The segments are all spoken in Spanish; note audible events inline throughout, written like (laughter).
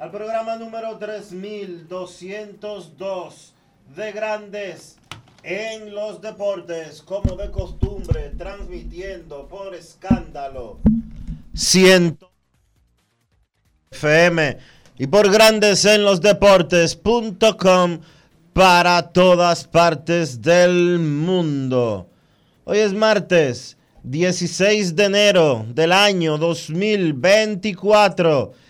al programa número 3202 de Grandes en los Deportes, como de costumbre, transmitiendo por escándalo 100 FM y por Grandes en los Deportes.com para todas partes del mundo. Hoy es martes 16 de enero del año 2024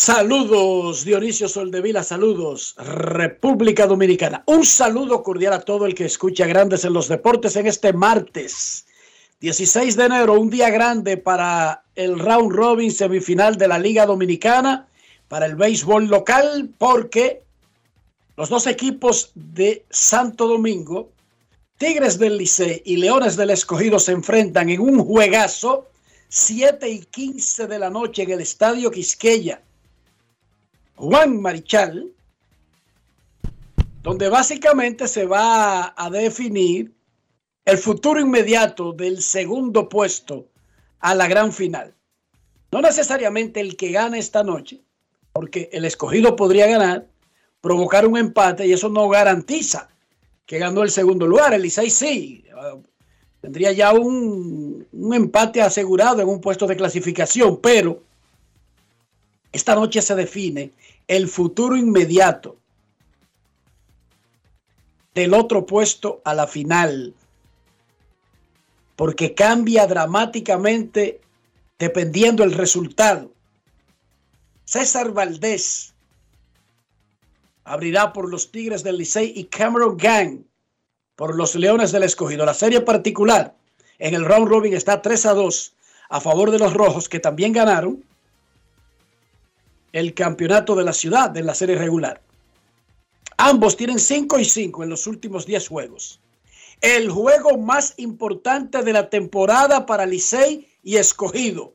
Saludos, Dionisio Soldevila, saludos, República Dominicana. Un saludo cordial a todo el que escucha Grandes en los Deportes en este martes, 16 de enero, un día grande para el round robin semifinal de la Liga Dominicana, para el béisbol local, porque los dos equipos de Santo Domingo, Tigres del Licey y Leones del Escogido se enfrentan en un juegazo 7 y 15 de la noche en el Estadio Quisqueya. Juan Marichal, donde básicamente se va a definir el futuro inmediato del segundo puesto a la gran final. No necesariamente el que gane esta noche, porque el escogido podría ganar, provocar un empate y eso no garantiza que ganó el segundo lugar. El Licey sí, uh, tendría ya un, un empate asegurado en un puesto de clasificación, pero esta noche se define el futuro inmediato del otro puesto a la final, porque cambia dramáticamente dependiendo el resultado. César Valdés abrirá por los Tigres del Licey y Cameron Gang por los Leones del Escogido. La serie particular en el round robin está 3 a 2 a favor de los Rojos que también ganaron el campeonato de la ciudad en la serie regular. Ambos tienen 5 y 5 en los últimos 10 juegos. El juego más importante de la temporada para Licey y Escogido.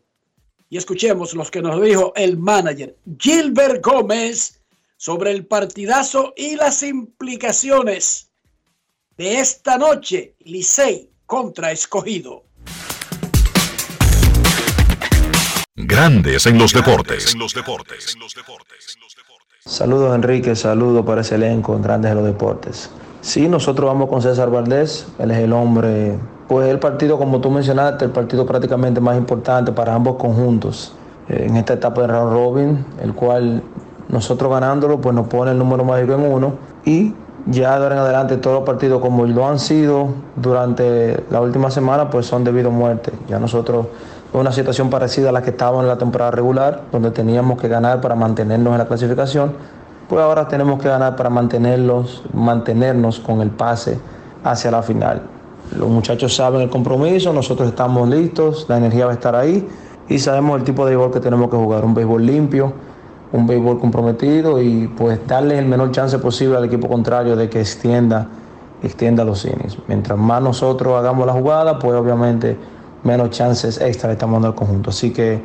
Y escuchemos los que nos dijo el manager Gilbert Gómez sobre el partidazo y las implicaciones de esta noche, Licey contra Escogido. Grandes en los deportes. Saludos Enrique, saludos para ese elenco en Grandes en los Deportes. Sí, nosotros vamos con César Valdés, él es el hombre, pues el partido como tú mencionaste, el partido prácticamente más importante para ambos conjuntos eh, en esta etapa de round robin, el cual nosotros ganándolo pues nos pone el número mágico en uno y Ya de ahora en adelante todos los partidos como lo han sido durante la última semana, pues son debido a muerte. Ya nosotros una situación parecida a la que estábamos en la temporada regular, donde teníamos que ganar para mantenernos en la clasificación, pues ahora tenemos que ganar para mantenerlos, mantenernos con el pase hacia la final. Los muchachos saben el compromiso, nosotros estamos listos, la energía va a estar ahí y sabemos el tipo de béisbol que tenemos que jugar, un béisbol limpio, un béisbol comprometido y pues darle el menor chance posible al equipo contrario de que extienda, extienda los innings. Mientras más nosotros hagamos la jugada, pues obviamente menos chances extra le estamos dando al conjunto. Así que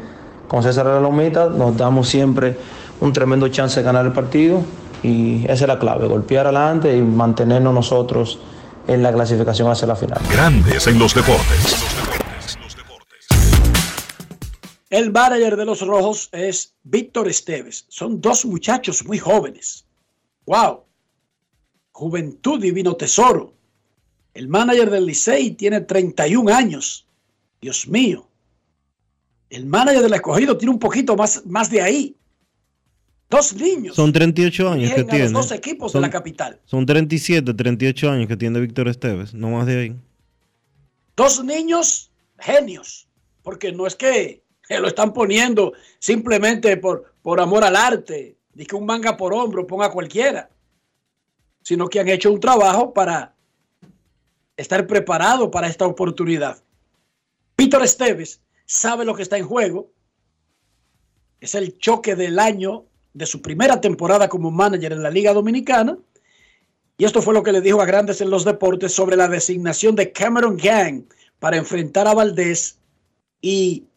con César Lomita nos damos siempre un tremendo chance de ganar el partido y esa es la clave, golpear adelante y mantenernos nosotros en la clasificación hacia la final. Grandes en los deportes. El manager de los Rojos es Víctor Esteves. Son dos muchachos muy jóvenes. ¡Wow! Juventud divino tesoro. El manager del Licey tiene 31 años. Dios mío. El manager del escogido tiene un poquito más, más de ahí. Dos niños. Son 38 años que tiene. dos equipos de la capital. Son 37, 38 años que tiene Víctor Esteves, no más de ahí. Dos niños genios, porque no es que (laughs) lo están poniendo simplemente por, por amor al arte, ni que un manga por hombro ponga cualquiera, sino que han hecho un trabajo para estar preparado para esta oportunidad. Víctor Esteves sabe lo que está en juego. Es el choque del año de su primera temporada como manager en la Liga Dominicana. Y esto fue lo que le dijo a Grandes en los Deportes sobre la designación de Cameron Gang para enfrentar a Valdés y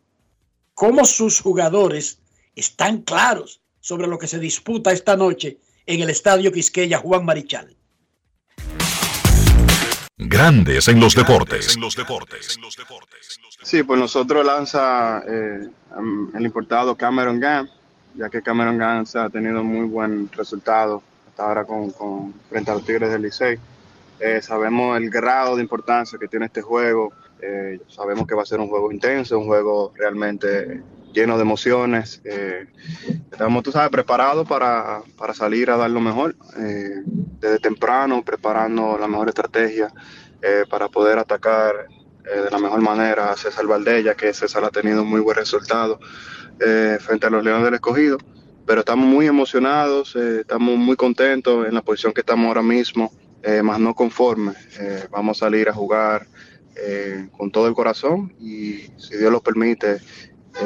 cómo sus jugadores están claros sobre lo que se disputa esta noche en el Estadio Quisqueya Juan Marichal. Grandes en los deportes. Sí, pues nosotros lanza eh, el importado Cameron Gang, ya que Cameron Gang ha tenido muy buen resultado hasta ahora con, frente a los Tigres del Licey. Eh, sabemos el grado de importancia que tiene este juego. Eh, sabemos que va a ser un juego intenso, un juego realmente lleno de emociones. estamos, tú sabes, preparados para, para, salir a dar lo mejor desde temprano, preparando la mejor estrategia para poder atacar eh, de la mejor manera a César Valdella, que César ha tenido muy buen resultado eh, frente a los Leones del Escogido. Pero estamos muy emocionados, eh, estamos muy contentos en la posición que estamos ahora mismo, más no conformes. vamos a salir a jugar con todo el corazón y si Dios lo permite,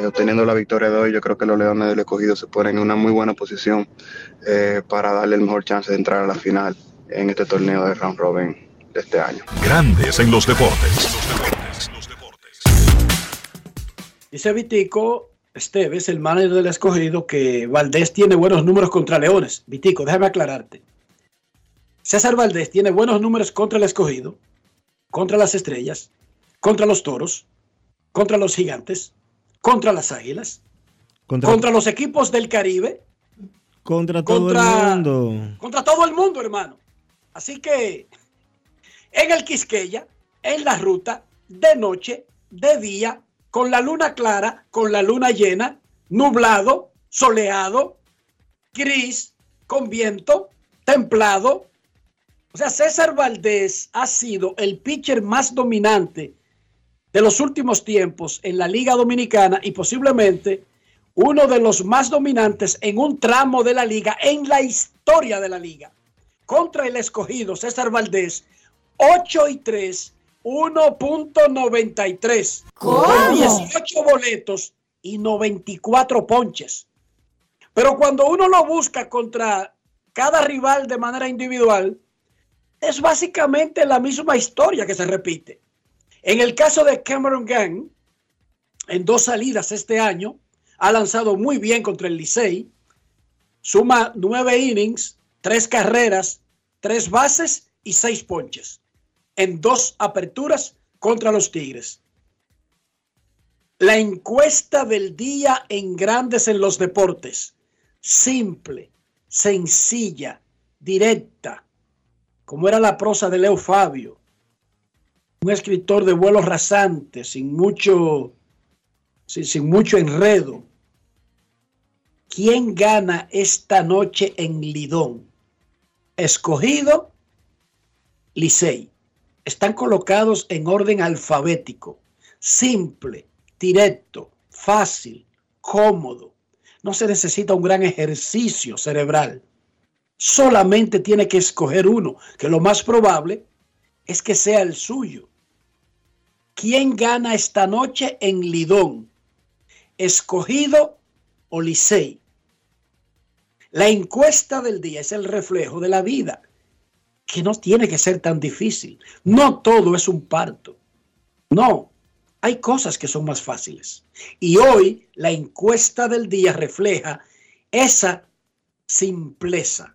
obteniendo la victoria de hoy, yo creo que los Leones del Escogido se ponen en una muy buena posición para darle el mejor chance de entrar a la final en este torneo de round robin de este año. Grandes en los deportes. Dice Vitico Esteves, el manager del escogido, que Valdés tiene buenos números contra Leones. Vitico, déjame aclararte. César Valdés tiene buenos números contra el escogido, contra las estrellas, contra los toros, contra los gigantes, contra las águilas, contra, los equipos del Caribe. Contra todo el mundo. Contra todo el mundo, hermano. Así que en el Quisqueya, en la ruta, de noche, de día, con la luna clara, con la luna llena, nublado, soleado, gris, con viento, templado. O sea, César Valdés ha sido el pitcher más dominante de los últimos tiempos en la Liga Dominicana y posiblemente uno de los más dominantes en un tramo de la liga, en la historia de la liga. Contra el escogido César Valdés, 8 y 3 1.93. Con 18 boletos y 94 ponches. Pero cuando uno lo busca contra cada rival de manera individual, es básicamente la misma historia que se repite. En el caso de Cameron Gang, en dos salidas este año, ha lanzado muy bien contra el Licey, suma nueve innings, tres carreras, tres bases y seis ponches en dos aperturas contra los Tigres. La encuesta del día en Grandes en los Deportes. Simple, sencilla, directa, como era la prosa de Leo Fabio. Un escritor de vuelos rasantes, sin mucho, sin, sin mucho enredo. ¿Quién gana esta noche en Lidón? ¿Escogido Licey. Están colocados en orden alfabético, simple, directo, fácil, cómodo. No se necesita un gran ejercicio cerebral. Solamente tiene que escoger uno, que lo más probable es que sea el suyo. ¿Quién gana esta noche en Lidón? ¿Escogido o Licey? La encuesta del día es el reflejo de la vida, que no tiene que ser tan difícil. No todo es un parto. No, hay cosas que son más fáciles. Y hoy la encuesta del día refleja esa simpleza.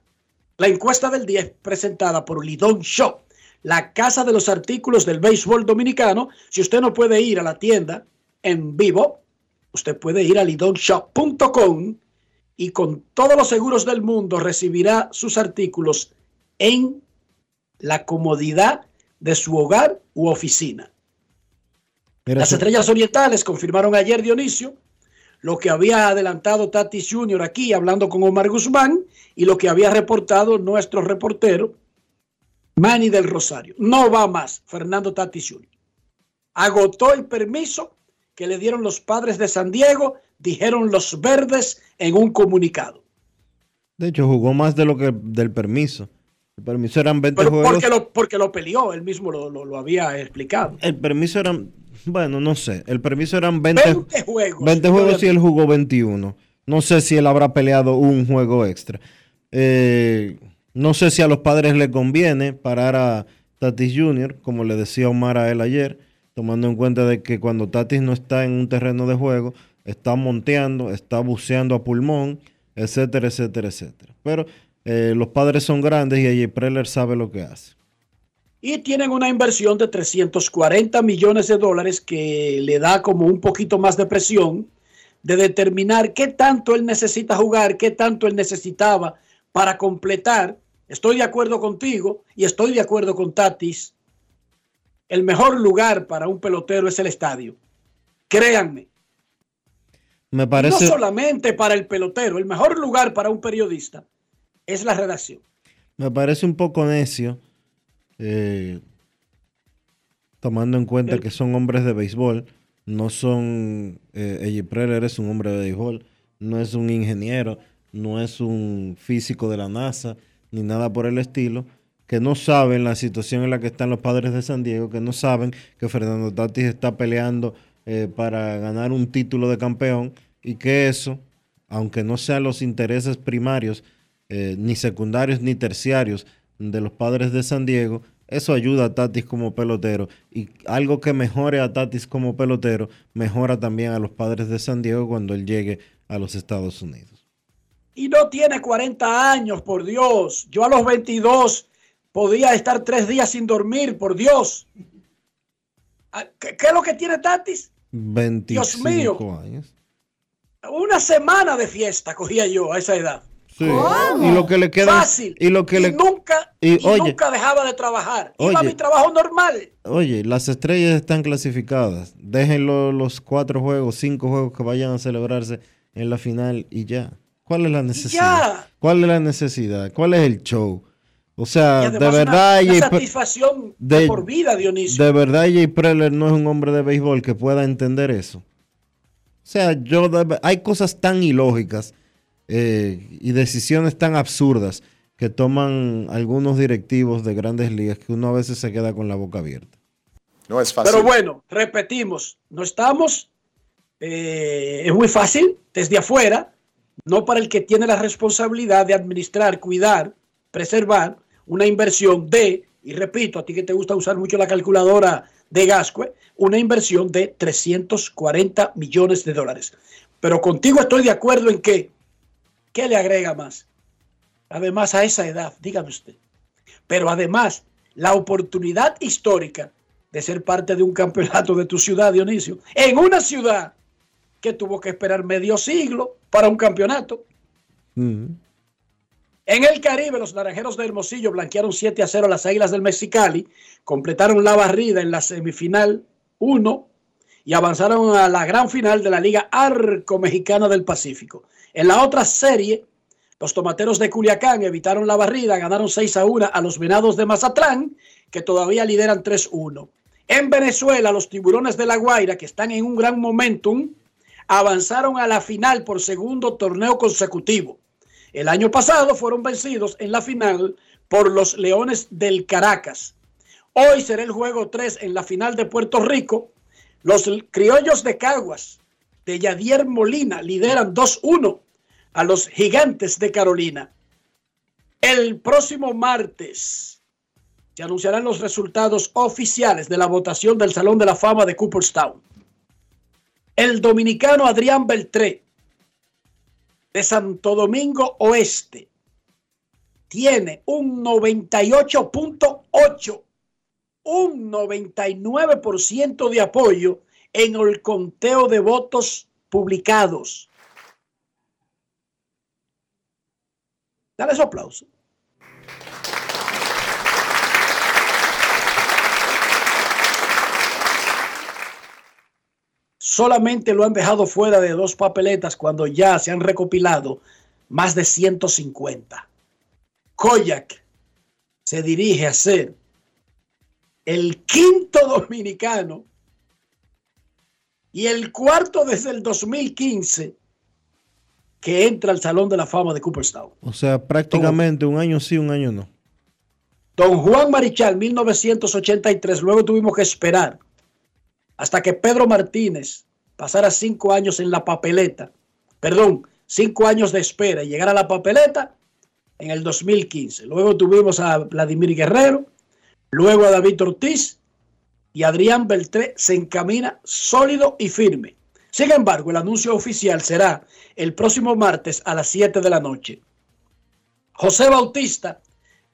La encuesta del día es presentada por Lidón Shop, la casa de los artículos del béisbol dominicano. Si usted no puede ir a la tienda en vivo, usted puede ir a lidonshop.com y con todos los seguros del mundo recibirá sus artículos en la comodidad de su hogar u oficina. Las estrellas orientales confirmaron ayer, Dionisio, lo que había adelantado Tatis Jr. aquí hablando con Omar Guzmán y lo que había reportado nuestro reportero Manny del Rosario. No va más Fernando Tatis Jr. Agotó el permiso que le dieron los padres de San Diego, dijeron los verdes en un comunicado. De hecho, jugó más de lo que del permiso. El permiso eran 20 Pero juegos. porque lo, porque lo peleó, él mismo lo, lo- lo había explicado. El permiso eran, bueno, no sé. El permiso eran 20, 20 juegos. 20 juegos y él jugó 21. No sé si él habrá peleado un juego extra. Eh, no sé si a los padres le conviene parar a Tatis Jr., como le decía Omar a él ayer, tomando en cuenta de que cuando Tatis no está en un terreno de juego, está monteando, está buceando a pulmón, etcétera, etcétera, etcétera. Pero eh, los padres son grandes y AJ Preller sabe lo que hace. Y tienen una inversión de 340 millones de dólares que le da como un poquito más de presión de determinar qué tanto él necesita jugar, qué tanto él necesitaba para completar. Estoy de acuerdo contigo y estoy de acuerdo con Tatis. El mejor lugar para un pelotero es el estadio. Créanme. Me parece... No solamente para el pelotero, el mejor lugar para un periodista es la redacción. Me parece un poco necio, eh, tomando en cuenta El- que son hombres de béisbol, no son, eh, Eddie Preller es un hombre de béisbol, no es un ingeniero, no es un físico de la NASA, ni nada por el estilo, que no saben la situación en la que están los padres de San Diego, que no saben que Fernando Tatis está peleando eh, para ganar un título de campeón y que eso, aunque no sean los intereses primarios, eh, ni secundarios ni terciarios de los padres de San Diego, eso ayuda a Tatis como pelotero. Y algo que mejore a Tatis como pelotero, mejora también a los padres de San Diego cuando él llegue a los Estados Unidos. Y no tiene 40 años, por Dios. Yo a los 22 podía estar tres días sin dormir, por Dios. Ah, ¿Qué, qué es lo que tiene Tatis? 25 mío. años. Una semana de fiesta cogía yo a esa edad. Sí. Y lo que le queda. Fácil. Y lo que Y le. nunca, y, y oye. nunca dejaba de trabajar. Iba a Oye. mi trabajo normal. Oye, las estrellas están clasificadas. Déjenlo los cuatro juegos, cinco juegos que vayan a celebrarse en la final y ya. ¿Cuál es la necesidad? ya. ¿Cuál es la necesidad? ¿Cuál es el show? O sea, de una- verdad, una, Pre- satisfacción de, de- por vida, Dionisio. de verdad, AJ Preller no es un hombre de béisbol que pueda entender eso. O sea, yo de- hay cosas tan ilógicas eh, y decisiones tan absurdas que toman algunos directivos de grandes ligas que uno a veces se queda con la boca abierta. No es fácil. Pero bueno, repetimos, no estamos, eh, es muy fácil desde afuera, no para el que tiene la responsabilidad de administrar, cuidar, preservar una inversión de, y repito, a ti que te gusta usar mucho la calculadora de Gascue, una inversión de 340 millones de dólares. Pero contigo estoy de acuerdo en que, ¿qué le agrega más? Además, a esa edad, dígame usted. Pero además, la oportunidad histórica de ser parte de un campeonato de tu ciudad, Dionisio, en una ciudad que tuvo que esperar medio siglo para un campeonato. Mm. En el Caribe, los naranjeros de Hermosillo blanquearon 7 a 0 a las Águilas del Mexicali, completaron la barrida en la semifinal 1 y avanzaron a la gran final de la Liga Arco Mexicana del Pacífico. En la otra serie, Los tomateros de Culiacán evitaron la barrida, ganaron 6 a 1 a los venados de Mazatlán, que todavía lideran 3-1. En Venezuela, los tiburones de La Guaira, que están en un gran momentum, avanzaron a la final por segundo torneo consecutivo. El año pasado fueron vencidos en la final por los Leones del Caracas. Hoy será el juego 3 en la final de Puerto Rico. Los criollos de Caguas de Yadier Molina lideran 2-1 a los gigantes de Carolina. El próximo martes se anunciarán los resultados oficiales de la votación del Salón de la Fama de Cooperstown. El dominicano Adrián Beltré de Santo Domingo Oeste tiene un 98.8, un 99% de apoyo en el conteo de votos publicados. Dale su aplauso. Solamente lo han dejado fuera de dos papeletas cuando ya se han recopilado más de 150. Koyak se dirige a ser el quinto dominicano y el cuarto desde el 2015 que entra al Salón de la Fama de Cooperstown. O sea, prácticamente un año sí, un año no. Don Juan Marichal, 1983, luego tuvimos que esperar hasta que Pedro Martínez pasara cinco años en la papeleta, perdón, cinco años de espera y llegara a la papeleta en el 2015. Luego tuvimos a Vladimir Guerrero, luego a David Ortiz y Adrián Beltré se encamina sólido y firme. Sin embargo, el anuncio oficial será el próximo martes a las 7 de la noche. José Bautista,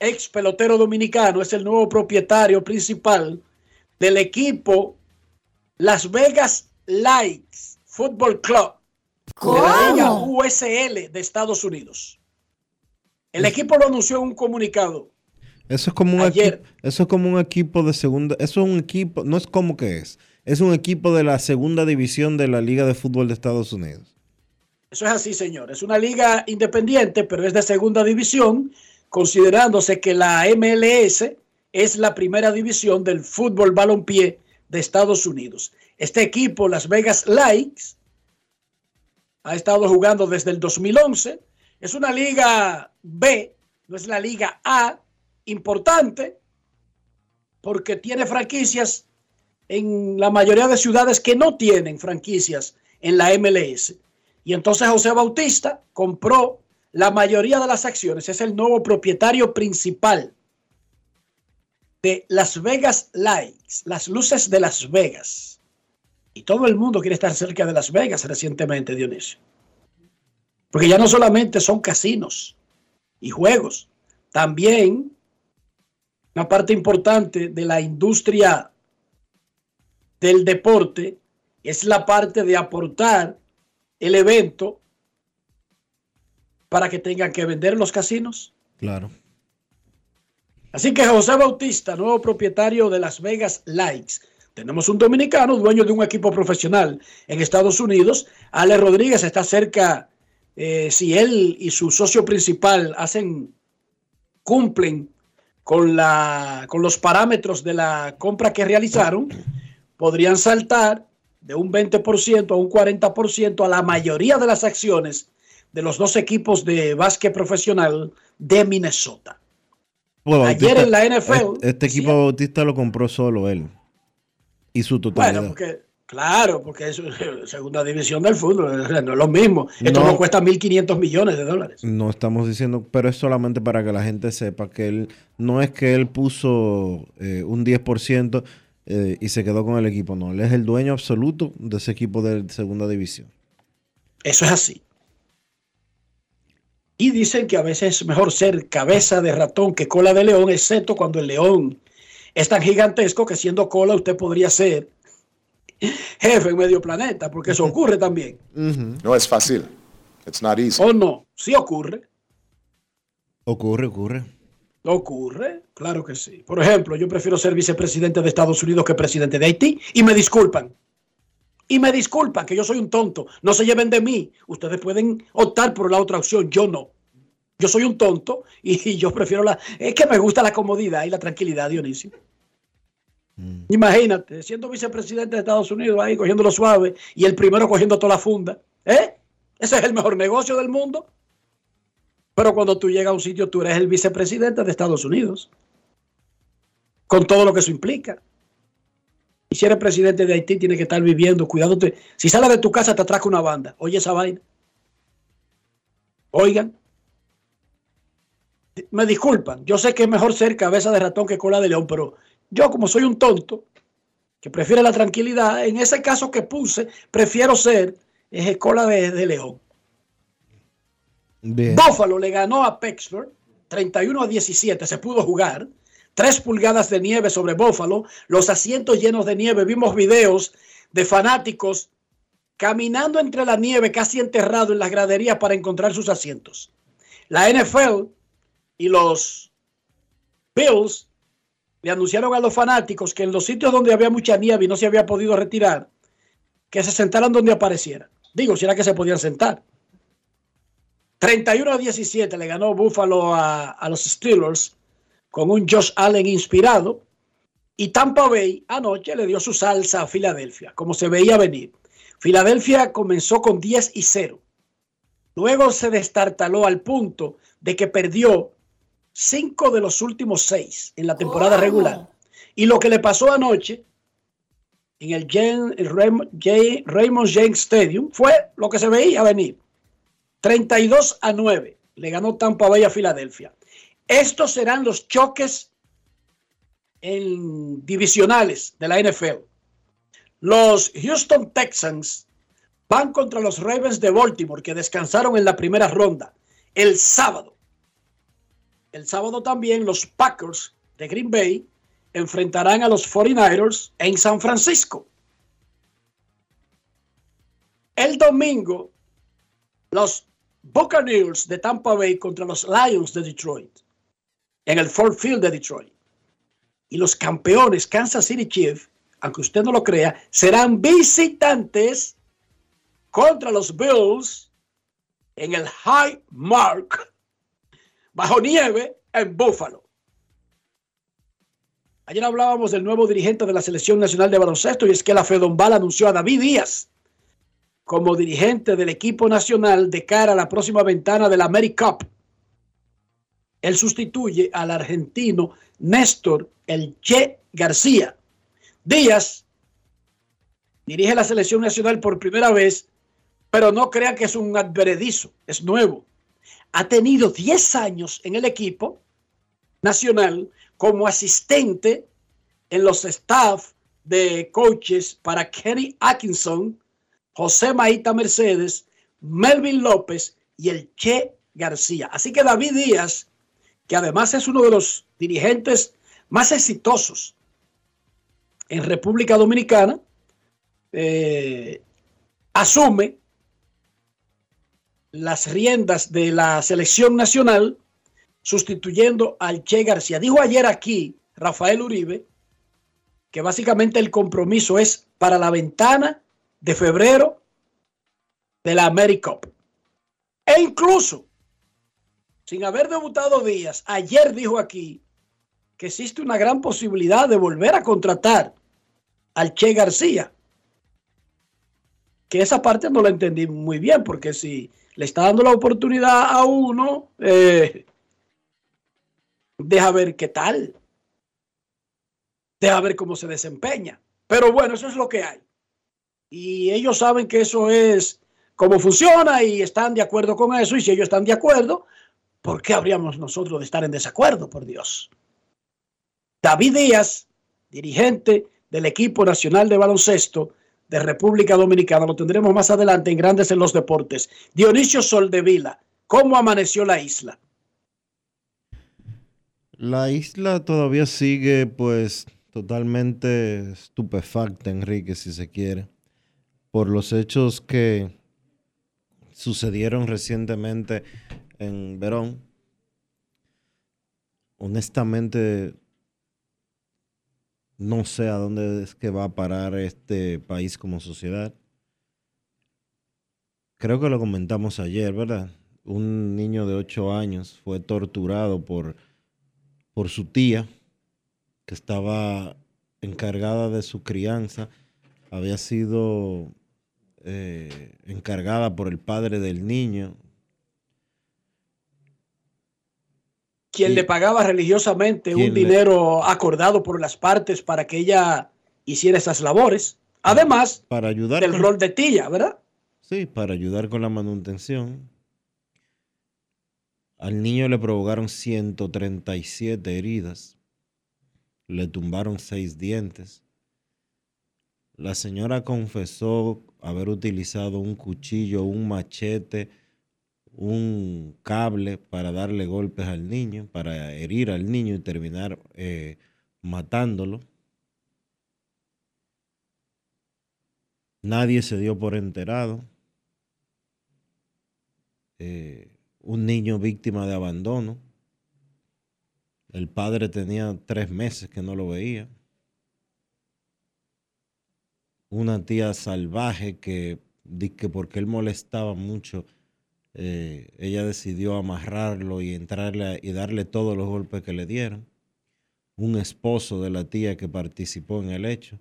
ex pelotero dominicano, es el nuevo propietario principal del equipo Las Vegas Lights Football Club de la Liga USL de Estados Unidos. El equipo lo anunció en un comunicado. Eso es como un Ayer. eso es como un equipo de segunda, eso es un equipo, no es como que es, es un equipo de la segunda división de la Liga de Fútbol de Estados Unidos. Eso es así, señor. Es una liga independiente, pero es de segunda división, considerándose que la MLS es la primera división del fútbol balompié de Estados Unidos. Este equipo, Las Vegas Likes, ha estado jugando desde el 2011. Es una liga B, no es la liga A, importante, porque tiene franquicias en la mayoría de ciudades que no tienen franquicias en la MLS. Y entonces José Bautista compró la mayoría de las acciones, es el nuevo propietario principal de Las Vegas Lights, las luces de Las Vegas. Y todo el mundo quiere estar cerca de Las Vegas recientemente, Dionisio. Porque ya no solamente son casinos y juegos, también una parte importante de la industria del deporte es la parte de aportar el evento para que tengan que vender los casinos. Claro. Así que José Bautista, nuevo propietario de Las Vegas Likes. Tenemos un dominicano, dueño de un equipo profesional en Estados Unidos. Ale Rodríguez está cerca, eh, si él y su socio principal hacen, cumplen con, la, con los parámetros de la compra que realizaron, podrían saltar de un 20% a un 40% a la mayoría de las acciones de los dos equipos de básquet profesional de Minnesota. Bueno, Ayer Bautista- en la NFL, Este, este equipo sí. Bautista lo compró solo él. Y su totalidad. Bueno, porque, claro, porque es segunda división del fútbol, no es lo mismo. Esto No. no cuesta 1.500 millones de dólares. No estamos diciendo, pero es solamente para que la gente sepa que él no es que él puso eh, un 10% eh, y se quedó con el equipo, no, él es el dueño absoluto de ese equipo de segunda división. Eso es así. Y dicen que a veces es mejor ser cabeza de ratón que cola de león, excepto cuando el león es tan gigantesco que siendo cola usted podría ser jefe en medio planeta, porque eso ocurre también. No es fácil. It's not easy. ¿O no? Sí ocurre. Ocurre, ocurre. Ocurre, claro que sí. Por ejemplo, yo prefiero ser vicepresidente de Estados Unidos que presidente de Haití y me disculpan. Y me disculpan que yo soy un tonto. No se lleven de mí. Ustedes pueden optar por la otra opción, yo no. Yo soy un tonto y, yo prefiero la... Es que me gusta la comodidad y la tranquilidad, Dionisio. Mm. Imagínate, siendo vicepresidente de Estados Unidos ahí cogiendo lo suave y el primero cogiendo toda la funda. ¿Eh? Ese es el mejor negocio del mundo. Pero cuando tú llegas a un sitio, tú eres el vicepresidente de Estados Unidos. Con todo lo que eso implica. Y si eres presidente de Haití, tienes que estar viviendo, cuidándote. Si sales de tu casa, te atraca una banda. Oye esa vaina. Oigan. Me disculpan. Yo sé que es mejor ser cabeza de ratón que cola de león, pero yo, como soy un tonto, que prefiere la tranquilidad, en ese caso que puse, prefiero ser es cola de león. Buffalo le ganó a Pittsburgh 31 a 17, se pudo jugar. Tres pulgadas de nieve sobre Buffalo, los asientos llenos de nieve. Vimos videos de fanáticos caminando entre la nieve, casi enterrado en las graderías para encontrar sus asientos. La NFL y los Bills le anunciaron a los fanáticos que en los sitios donde había mucha nieve y no se había podido retirar, que se sentaran donde apareciera. Digo, si era que se podían sentar. 31 a 17 le ganó Buffalo a, los Steelers con un Josh Allen inspirado. Y Tampa Bay anoche le dio su salsa a Filadelfia, como se veía venir. Filadelfia comenzó con 10 y 0. Luego se destartaló al punto de que perdió 5 de los últimos 6 en la temporada regular. Y lo que le pasó anoche en el, Raymond James Stadium fue lo que se veía venir. 32 a 9 le ganó Tampa Bay a Filadelfia. Estos serán los choques en divisionales de la NFL. Los Houston Texans van contra los Ravens de Baltimore que descansaron en la primera ronda el sábado. El sábado también los Packers de Green Bay enfrentarán a los 49ers en San Francisco. El domingo, los Buccaneers de Tampa Bay contra los Lions de Detroit en el Ford Field de Detroit. Y los campeones Kansas City Chiefs, aunque usted no lo crea, serán visitantes contra los Bills en el High Mark bajo nieve en Buffalo. Ayer hablábamos del nuevo dirigente de la Selección Nacional de Baloncesto y es que la Fedombal anunció a David Díaz como dirigente del equipo nacional de cara a la próxima ventana de la AmeriCup. Él sustituye al argentino Néstor El Che García. Díaz dirige la selección nacional por primera vez, pero no crea que es un adveredizo, es nuevo. Ha tenido 10 años en el equipo nacional como asistente en los staff de coaches para Kenny Atkinson, José Maíta Mercedes, Melvin López y el Che García. Así que David Díaz, que además es uno de los dirigentes más exitosos en República Dominicana, eh, asume las riendas de la selección nacional sustituyendo al Che García. Dijo ayer aquí Rafael Uribe que básicamente el compromiso es para la ventana de febrero de la AmeriCup. E incluso, sin haber debutado Díaz, ayer dijo aquí que existe una gran posibilidad de volver a contratar al Che García. Que esa parte no la entendí muy bien, porque si le está dando la oportunidad a uno, eh, deja ver qué tal. Deja ver cómo se desempeña. Pero bueno, eso es lo que hay y ellos saben que eso es como funciona y están de acuerdo con eso. Y si ellos están de acuerdo, ¿por qué habríamos nosotros de estar en desacuerdo, por Dios? David Díaz, dirigente del equipo nacional de baloncesto de República Dominicana, lo tendremos más adelante en Grandes en los Deportes. Dionisio Soldevila, ¿cómo amaneció la isla? La isla todavía sigue pues totalmente estupefacta, Enrique, si se quiere por los hechos que sucedieron recientemente en Verón. Honestamente, no sé a dónde es que va a parar este país como sociedad. Creo que lo comentamos ayer, ¿verdad? un niño de 8 años fue torturado por, por su tía, que estaba encargada de su crianza. Había sido eh, encargada por el padre del niño. Quien le pagaba religiosamente ¿Quién un le- dinero acordado por las partes para que ella hiciera esas labores. Además Para ayudar del con- rol de tía, ¿verdad? Sí, para ayudar con la manutención. Al niño le provocaron 137 heridas. Le tumbaron seis dientes. La señora confesó haber utilizado un cuchillo, un machete, un cable para darle golpes al niño, para herir al niño y terminar eh, matándolo. Nadie se dio por enterado. Eh, un niño víctima de abandono. El padre tenía tres meses que no lo veía. Una tía salvaje que, que porque él molestaba mucho, eh, ella decidió amarrarlo y entrarle a- y darle todos los golpes que le dieron. Un esposo de la tía que participó en el hecho.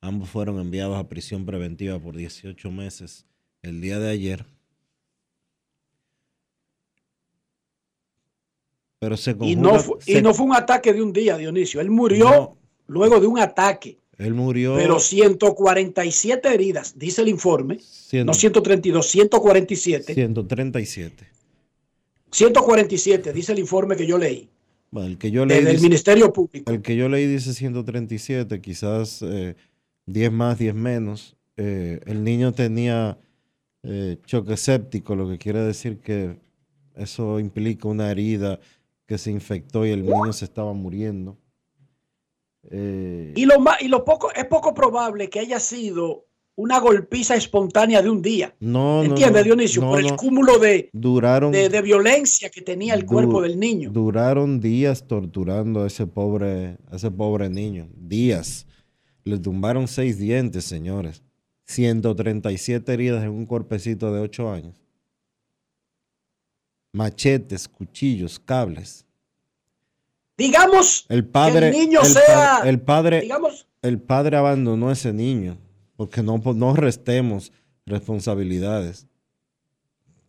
Ambos fueron enviados a prisión preventiva por 18 meses el día de ayer. Pero se Y no, se- y no fue un ataque de un día, Dionisio. Él murió No. luego de un ataque. Él murió. Pero 147 heridas, dice el informe. Cien- No 132, 147. 137. 147, dice el informe que yo leí. Bueno, el que yo leí Del dice- Ministerio Público. El que yo leí dice 137, quizás eh, 10 más, 10 menos. Eh, el niño tenía eh, choque séptico, lo que quiere decir que eso implica una herida que se infectó y el niño se estaba muriendo. Eh, Y lo más, y lo poco, es poco probable que haya sido una golpiza espontánea de un día. no, ¿Entiendes, no, Dionisio? no, Por el no. cúmulo de, Duraron, de, de violencia que tenía el du- cuerpo del niño. Duraron días torturando a ese pobre, a ese pobre niño. Días. Le tumbaron seis dientes, señores. 137 heridas en un cuerpecito de 8 años. Machetes, cuchillos, cables. Digamos El padre, que el niño el pa- sea, el padre, digamos, el padre abandonó a ese niño, porque no, pues, no restemos responsabilidades.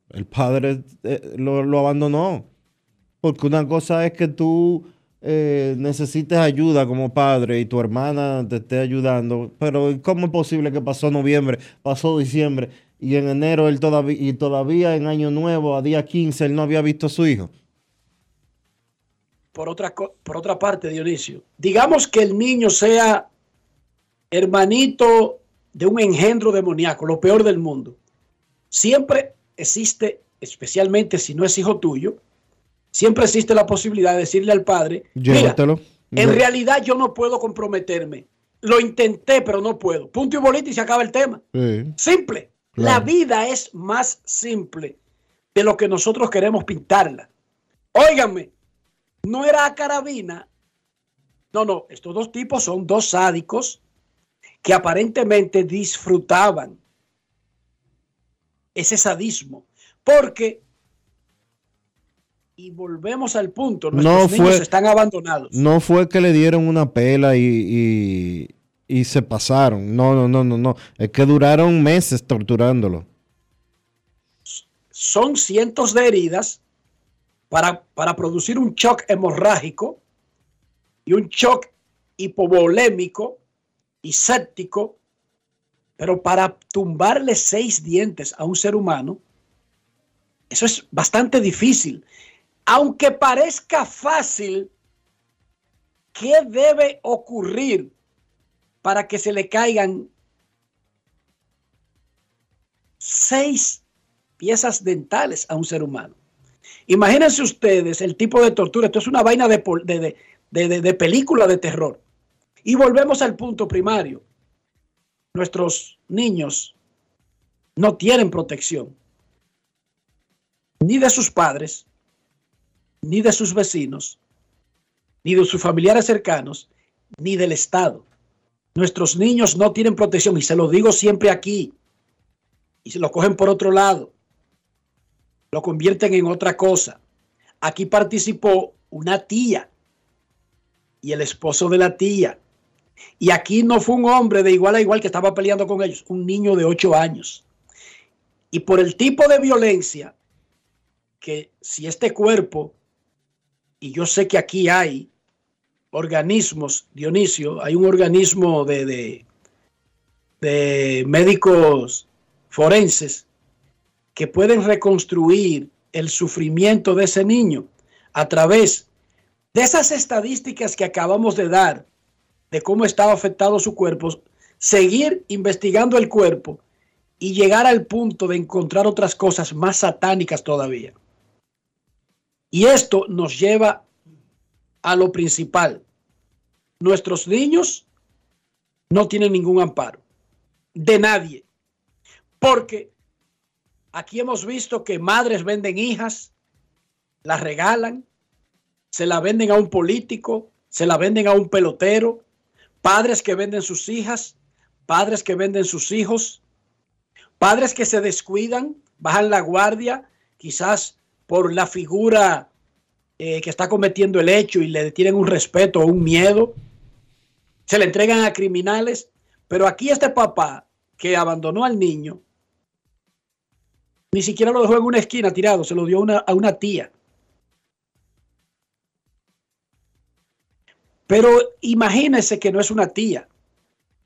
El padre eh, lo, lo abandonó, porque una cosa es que tú eh, necesites ayuda como padre y tu hermana te esté ayudando, pero ¿cómo es posible que pasó noviembre, pasó diciembre y en enero él todavía, y todavía en año nuevo, a día 15, él no había visto a su hijo? Por otra, por otra parte, Dionisio, digamos que el niño sea hermanito de un engendro demoníaco, lo peor del mundo. Siempre existe, especialmente si no es hijo tuyo, siempre existe la posibilidad de decirle al padre, mira, Llévatelo. en realidad yo no puedo comprometerme. Lo intenté, pero no puedo. Punto y bolita y se acaba el tema. Sí. Simple. Claro. La vida es más simple de lo que nosotros queremos pintarla. Óiganme, no era a carabina. No, no, estos dos tipos son dos sádicos que aparentemente disfrutaban ese sadismo. Porque, y volvemos al punto, No nuestros niños fue- están abandonados. No fue que le dieron una pela y, y- y se pasaron. No, no, no, no, no. Es que duraron meses torturándolo. son cientos de heridas para, para producir un shock hemorrágico y un shock hipovolémico y séptico, pero para tumbarle seis dientes a un ser humano, eso es bastante difícil. Aunque parezca fácil, ¿qué debe ocurrir para que se le caigan seis piezas dentales a un ser humano. Imagínense ustedes el tipo de tortura. Esto es una vaina de, de- de- de película de terror. Y volvemos al punto primario. Nuestros niños no tienen protección. Ni de sus padres, ni de sus vecinos, ni de sus familiares cercanos, ni del Estado. Nuestros niños no tienen protección y se lo digo siempre aquí. Y se lo cogen por otro lado. Lo convierten en otra cosa. Aquí participó una tía y el esposo de la tía. Y aquí no fue un hombre de igual a igual que estaba peleando con ellos, un niño de 8 años. Y por el tipo de violencia que si este cuerpo, y yo sé que aquí hay organismos, Dionisio, hay un organismo de, de, de médicos forenses que pueden reconstruir el sufrimiento de ese niño a través de esas estadísticas que acabamos de dar de cómo estaba afectado su cuerpo, seguir investigando el cuerpo y llegar al punto de encontrar otras cosas más satánicas todavía. Y esto nos lleva a lo principal. Nuestros niños no tienen ningún amparo de nadie. Porque aquí hemos visto que madres venden hijas, las regalan, se la venden a un político, se la venden a un pelotero, padres que venden sus hijas, padres que venden sus hijos, padres que se descuidan, bajan la guardia, quizás por la figura eh, que está cometiendo el hecho y le tienen un respeto o un miedo, se le entregan a criminales, pero aquí este papá que abandonó al niño, ni siquiera lo dejó en una esquina tirado, se lo dio a una tía. Pero imagínese que no es una tía,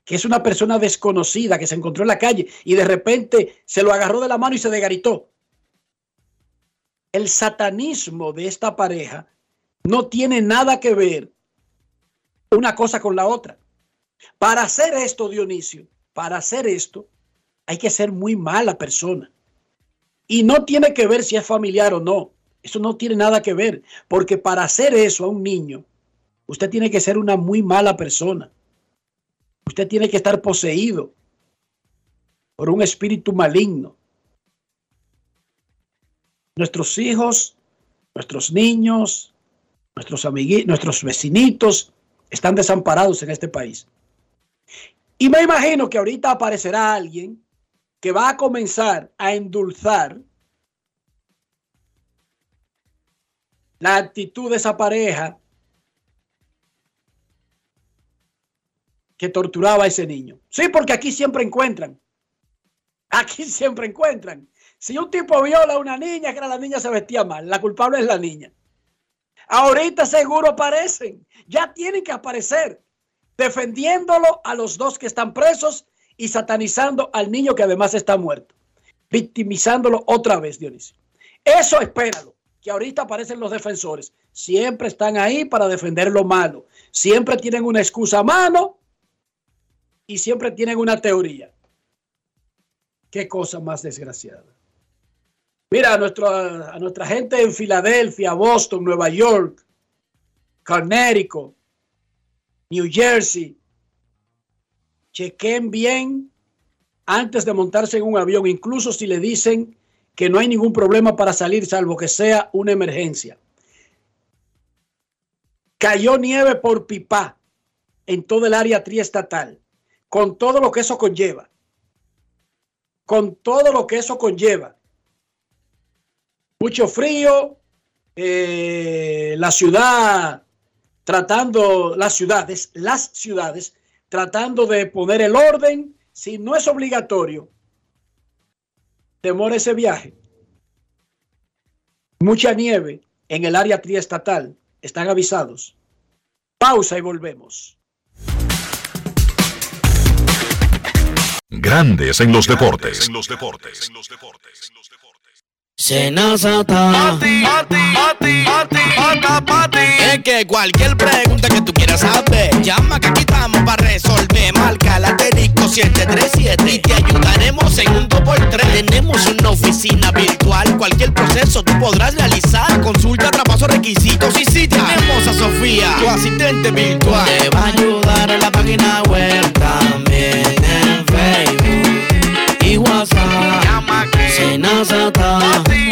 que es una persona desconocida que se encontró en la calle y de repente se lo agarró de la mano y se degaritó. El satanismo de esta pareja no tiene nada que ver una cosa con la otra. Para hacer esto, Dionisio, para hacer esto, hay que ser muy mala persona. Y no tiene que ver si es familiar o no. Eso no tiene nada que ver. Porque para hacer eso a un niño, Usted tiene que ser una muy mala persona. Usted tiene que estar poseído por un espíritu maligno. Nuestros hijos, nuestros niños, nuestros amiguitos, nuestros vecinitos están desamparados en este país. Y me imagino que ahorita aparecerá alguien que va a comenzar a endulzar la actitud de esa pareja que torturaba a ese niño. Sí, porque aquí siempre encuentran. Aquí siempre encuentran. Si un tipo viola a una niña, que la niña se vestía mal, la culpable es la niña. Ahorita seguro aparecen. Ya tienen que aparecer defendiéndolo a los dos que están presos y satanizando al niño que además está muerto. Victimizándolo otra vez, Dionisio. Eso espéralo, que ahorita aparecen los defensores. Siempre están ahí para defender lo malo. Siempre tienen una excusa a mano y siempre tienen una teoría. Qué cosa más desgraciada. Mira, a, nuestro, a nuestra gente en Filadelfia, Boston, Nueva York, Connecticut, New Jersey, chequen bien antes de montarse en un avión, incluso si le dicen que no hay ningún problema para salir, salvo que sea una emergencia. Cayó nieve por pipa en todo el área triestatal con todo lo que eso conlleva. Con todo lo que eso conlleva. Mucho frío, eh, la ciudad tratando, las ciudades, las ciudades tratando de poner el orden, si no es obligatorio, demora ese viaje. Mucha nieve en el área triestatal, están avisados. Pausa y volvemos. Grandes en los deportes. En los deportes. Senazata. Es que cualquier pregunta que tú quieras saber, llama que aquí estamos para resolver. Marca la 737 y te ayudaremos en un 2x3. Tenemos una oficina virtual, cualquier proceso tú podrás realizar. Consulta, traspaso, requisitos y si tenemos a Sofía, tu asistente virtual. Te va a ayudar en la página web también y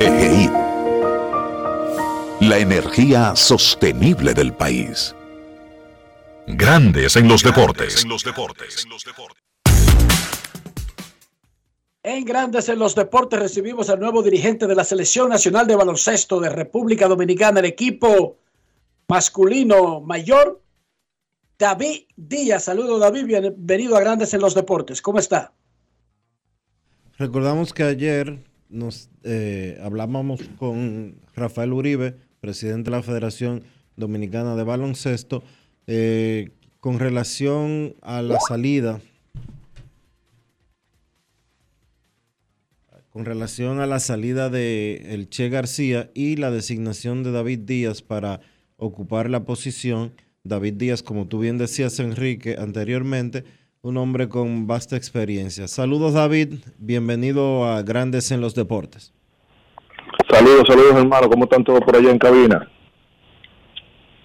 EGI. La energía sostenible del país. Grandes en los deportes. En Grandes en los Deportes recibimos al nuevo dirigente de la Selección Nacional de Baloncesto de República Dominicana, el equipo masculino mayor, David Díaz. Saludos David, bienvenido a Grandes en los Deportes. ¿Cómo está? Recordamos que ayer nos eh, hablábamos con Rafael Uribe, presidente de la Federación Dominicana de Baloncesto, eh, con relación a la salida, con relación a la salida de el Che García y la designación de David Díaz para ocupar la posición. David Díaz, como tú bien decías, Enrique, anteriormente, un hombre con vasta experiencia. Saludos David, bienvenido a Grandes en los Deportes. Saludos, saludos hermano, ¿cómo están todos por allá en cabina?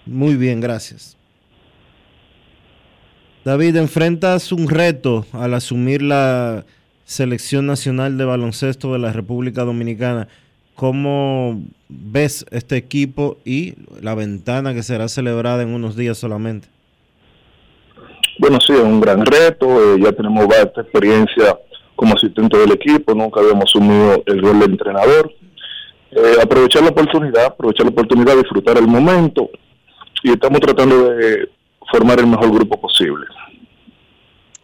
Muy bien, gracias. David, enfrentas un reto al asumir la selección nacional de baloncesto de la República Dominicana. ¿Cómo ves este equipo y la ventana que será celebrada en unos días solamente? Bueno, sí, es un gran reto. Eh, ya tenemos vasta experiencia como asistente del equipo. Nunca habíamos asumido el rol de entrenador. Eh, aprovechar la oportunidad, aprovechar la oportunidad, disfrutar el momento. Y estamos tratando de formar el mejor grupo posible.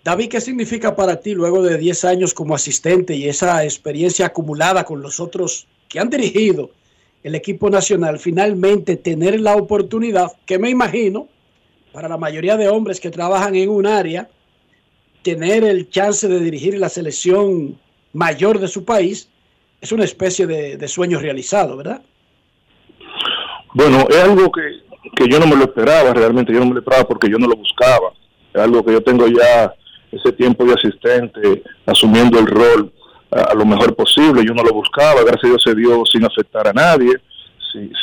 David, ¿qué significa para ti luego de 10 años como asistente y esa experiencia acumulada con los otros que han dirigido el equipo nacional, finalmente tener la oportunidad, que me imagino, para la mayoría de hombres que trabajan en un área, tener el chance de dirigir la selección mayor de su país es una especie de, sueño realizado, ¿verdad? Bueno, es algo que, yo no me lo esperaba, realmente yo no me lo esperaba porque yo no lo buscaba. Es algo que yo tengo ya ese tiempo de asistente, asumiendo el rol a, lo mejor posible. Yo no lo buscaba, gracias a Dios se dio sin afectar a nadie,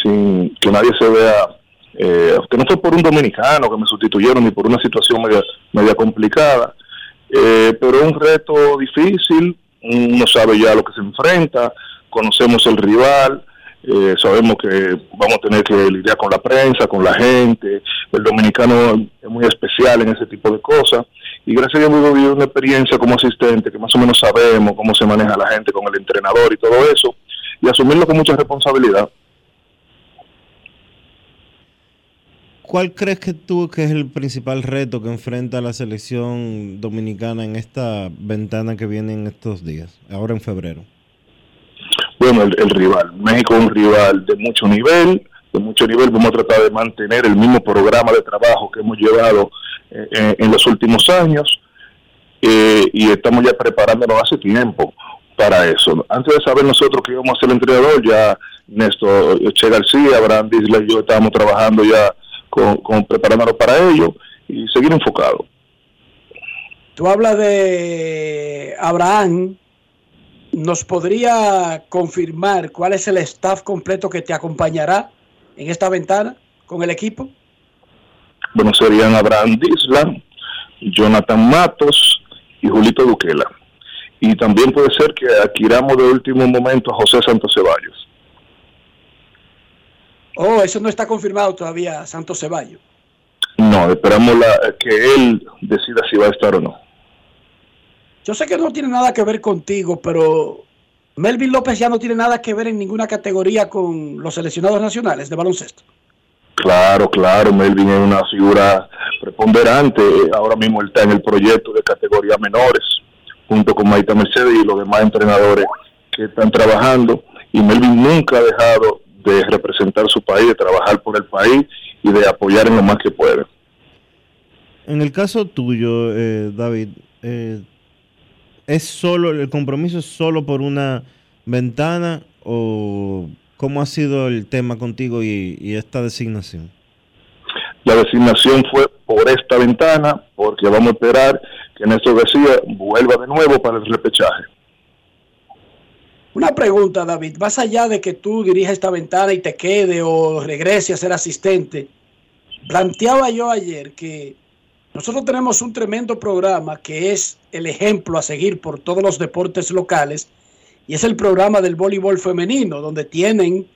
sin que nadie se vea eh, que no fue por un dominicano que me sustituyeron ni por una situación media, media complicada, eh, pero es un reto difícil, uno sabe ya lo que se enfrenta, conocemos el rival, eh, sabemos que vamos a tener que lidiar con la prensa, con la gente, el dominicano es muy especial en ese tipo de cosas, y gracias a Dios hemos vivido una experiencia como asistente, que más o menos sabemos cómo se maneja la gente con el entrenador y todo eso, y asumirlo con mucha responsabilidad. ¿Cuál crees que tú que es el principal reto que enfrenta la selección dominicana en esta ventana que viene en estos días, ahora en febrero? Bueno, el, rival. México es un rival de mucho nivel, de mucho nivel. Vamos a tratar de mantener el mismo programa de trabajo que hemos llevado eh, en los últimos años eh, y estamos ya preparándonos hace tiempo para eso. Antes de saber nosotros que íbamos a ser entrenador, ya Néstor Che García, Abraham Disla y yo estábamos trabajando ya con, con preparándonos para ello y seguir enfocado. Tú hablas de Abraham, ¿nos podría confirmar cuál es el staff completo que te acompañará en esta ventana con el equipo? Bueno, serían Abraham Disla, Jonathan Matos y Julito Duquela. Y también puede ser que adquiramos de último momento a José Santos Ceballos. Oh, eso no está confirmado todavía, Santos Ceballos. No, esperamos la, que él decida si va a estar o no. Yo sé que no tiene nada que ver contigo, pero Melvin López ya no tiene nada que ver en ninguna categoría con los seleccionados nacionales de baloncesto. Claro, claro, Melvin es una figura preponderante. Ahora mismo él está en el proyecto de categorías menores, junto con Maita Mercedes y los demás entrenadores que están trabajando. Y Melvin nunca ha dejado de representar su país, de trabajar por el país y de apoyar en lo más que puede. En el caso tuyo, eh, David, eh, ¿es solo el compromiso es solo por una ventana o cómo ha sido el tema contigo y, esta designación? La designación fue por esta ventana, porque vamos a esperar que Néstor García vuelva de nuevo para el repechaje. Una pregunta, David. Más allá de que tú dirijas esta ventana y te quede o regrese a ser asistente, planteaba yo ayer que nosotros tenemos un tremendo programa que es el ejemplo a seguir por todos los deportes locales y es el programa del voleibol femenino, donde tienen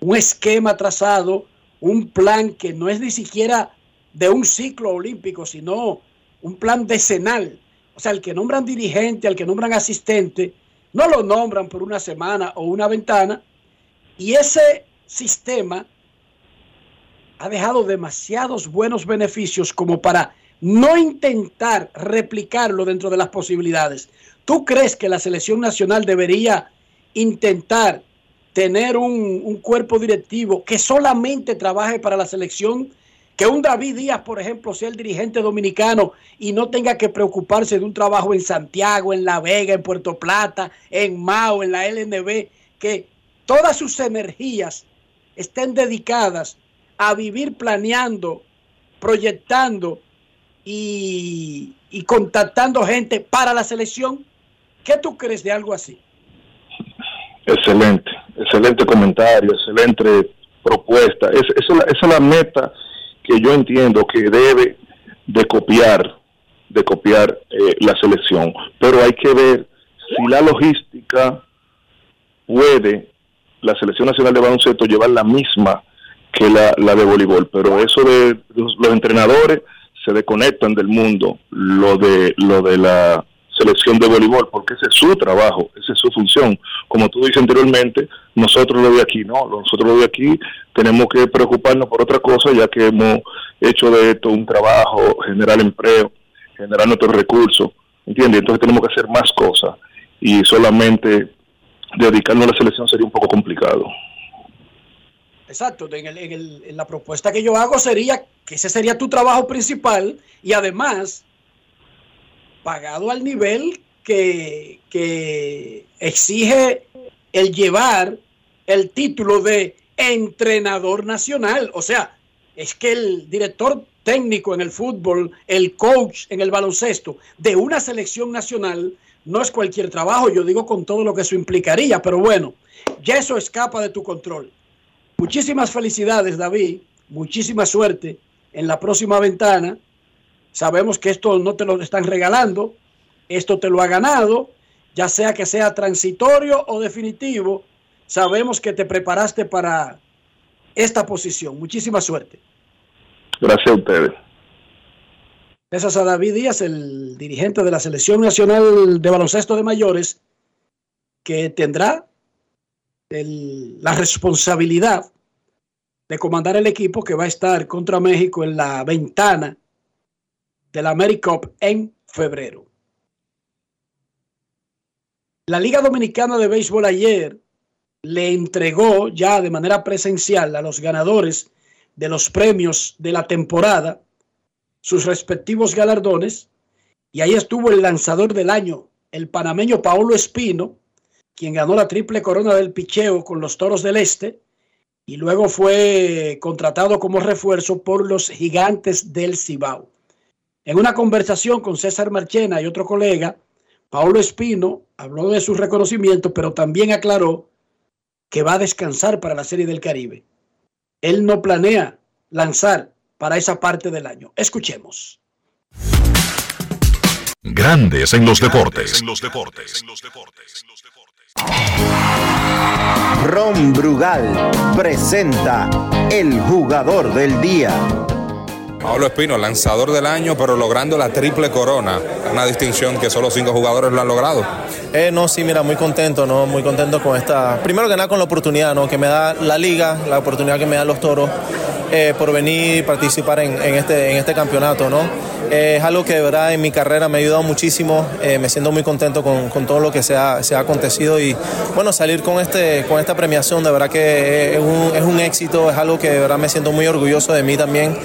un esquema trazado, un plan que no es ni siquiera de un ciclo olímpico, sino un plan decenal. O sea, el que nombran dirigente, al que nombran asistente, no lo nombran por una semana o una ventana. Y ese sistema ha dejado demasiados buenos beneficios como para no intentar replicarlo dentro de las posibilidades. ¿Tú crees que la selección nacional debería intentar tener un, cuerpo directivo que solamente trabaje para la selección? Que un David Díaz, por ejemplo, sea el dirigente dominicano y no tenga que preocuparse de un trabajo en Santiago, en La Vega, en Puerto Plata, en Mao, en la LNB, que todas sus energías estén dedicadas a vivir planeando, proyectando y, contactando gente para la selección. ¿Qué tú crees de algo así? Excelente, excelente comentario, excelente propuesta. Es, esa, es la meta que yo entiendo que debe de copiar, de copiar eh, la selección. Pero hay que ver si la logística puede la selección nacional de baloncesto llevar la misma que la, la de voleibol. Pero eso de los entrenadores se desconectan del mundo lo de lo de la selección de voleibol, porque ese es su trabajo, esa es su función. Como tú dices anteriormente, nosotros lo de aquí no, nosotros lo de aquí tenemos que preocuparnos por otra cosa, ya que hemos hecho de esto un trabajo, generar empleo, generar nuestros recursos, ¿entiendes? Entonces tenemos que hacer más cosas y solamente dedicarnos a la selección sería un poco complicado. Exacto, en, la propuesta que yo hago sería que ese sería tu trabajo principal y además pagado al nivel que, exige el llevar el título de entrenador nacional. O sea, es que el director técnico en el fútbol, el coach en el baloncesto de una selección nacional no es cualquier trabajo, yo digo con todo lo que eso implicaría, pero bueno, ya eso escapa de tu control. Muchísimas felicidades, David. Muchísima suerte en la próxima ventana. Sabemos que esto no te lo están regalando, esto te lo ha ganado, ya sea que sea transitorio o definitivo. Sabemos que te preparaste para esta posición. Muchísima suerte. Gracias a ustedes. Gracias a David Díaz, el dirigente de la Selección Nacional de Baloncesto de Mayores, que tendrá la responsabilidad de comandar el equipo que va a estar contra México en la ventana de la AmeriCup en febrero. La Liga Dominicana de Béisbol ayer le entregó ya de manera presencial a los ganadores de los premios de la temporada sus respectivos galardones y ahí estuvo el lanzador del año, el panameño Paolo Espino, quien ganó la triple corona del picheo con los Toros del Este y luego fue contratado como refuerzo por los Gigantes del Cibao. En una conversación con César Marchena y otro colega, Paolo Espino habló de su reconocimiento, pero también aclaró que va a descansar para la Serie del Caribe. Él no planea lanzar para esa parte del año. Escuchemos. Grandes en los deportes. Ron Brugal presenta el jugador del día. Pablo Espino, lanzador del año, pero logrando la triple corona, una distinción que solo cinco jugadores lo han logrado. Eh, no, sí, mira, muy contento, ¿no? Muy contento con esta. Primero que nada con la oportunidad, ¿no? Que me da la liga, la oportunidad que me dan los toros eh, por venir y participar en, este, en este campeonato, ¿no? Eh, es algo que de verdad en mi carrera me ha ayudado muchísimo. Eh, me siento muy contento con, con todo lo que se ha, se ha, acontecido y bueno, salir con, este, con esta premiación de verdad que es un, es un éxito, es algo que de verdad me siento muy orgulloso de mí también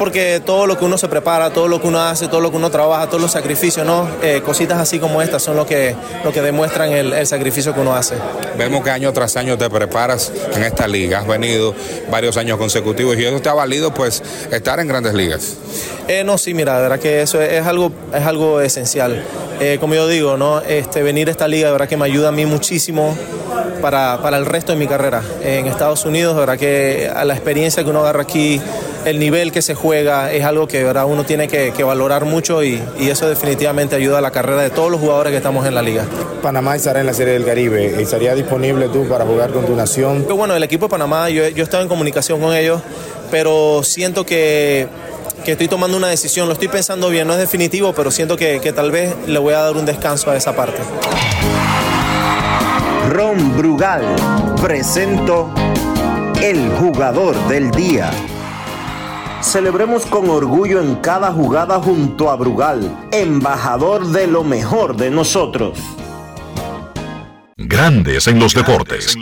porque todo lo que uno se prepara, todo lo que uno hace, todo lo que uno trabaja, todos los sacrificios, ¿no? Eh, cositas así como estas son lo que, lo que demuestran el, el, sacrificio que uno hace. Vemos que año tras año te preparas en esta liga, has venido varios años consecutivos y eso te ha valido pues estar en grandes ligas. Eh, no, sí, mira, de verdad que eso es, es algo, es algo esencial. Eh, como yo digo, ¿no? Este, venir a esta liga de verdad que me ayuda a mí muchísimo para, para el resto de mi carrera. En Estados Unidos, de verdad que a la experiencia que uno agarra aquí, el nivel que se juega es algo que de verdad uno tiene que, que valorar mucho y, y, eso definitivamente ayuda a la carrera de todos los jugadores que estamos en la liga. Panamá estará en la Serie del Caribe, ¿estaría disponible tú para jugar con tu nación? Pero bueno, el equipo de Panamá, yo, yo he estado en comunicación con ellos, pero siento que que estoy tomando una decisión, lo estoy pensando bien, no es definitivo, pero siento que, que, tal vez le voy a dar un descanso a esa parte. Ron Brugal presento el jugador del día. Celebremos con orgullo en cada jugada junto a Brugal, embajador de lo mejor de nosotros. Grandes en los deportes.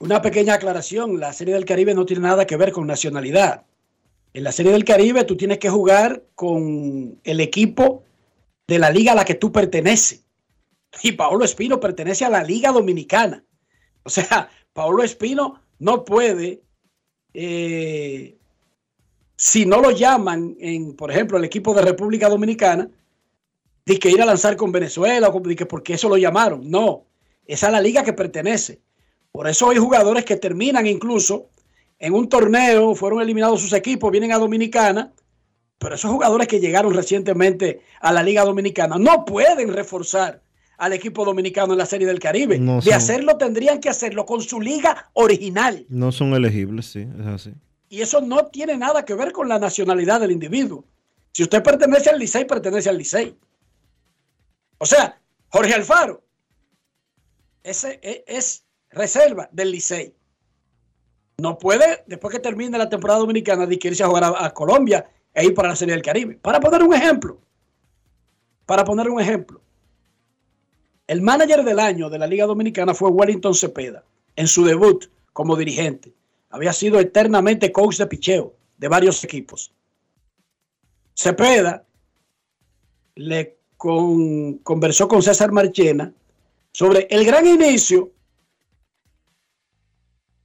Una pequeña aclaración, la Serie del Caribe no tiene nada que ver con nacionalidad. En la Serie del Caribe tú tienes que jugar con el equipo de la liga a la que tú perteneces. Y Paolo Espino pertenece a la Liga Dominicana. O sea, Paolo Espino no puede, eh, si no lo llaman, en, por ejemplo, el equipo de República Dominicana, de que ir a lanzar con Venezuela, porque eso lo llamaron. No, esa es la liga que pertenece. Por eso hay jugadores que terminan incluso en un torneo, fueron eliminados sus equipos, vienen a Dominicana, pero esos jugadores que llegaron recientemente a la Liga Dominicana no pueden reforzar al equipo dominicano en la Serie del Caribe. No de hacerlo tendrían que hacerlo con su liga original. No son elegibles, sí, es así. Y eso no tiene nada que ver con la nacionalidad del individuo. Si usted pertenece al Licey, pertenece al Licey. O sea, Jorge Alfaro, ese es, es reserva del Licey. No puede, después que termine la temporada dominicana, de irse a jugar a, a, Colombia e ir para la Serie del Caribe. Para poner un ejemplo. Para poner un ejemplo. El manager del año de la Liga Dominicana fue Wellington Cepeda, en su debut como dirigente. Había sido eternamente coach de picheo de varios equipos. Cepeda le con, conversó con César Marchena sobre el gran inicio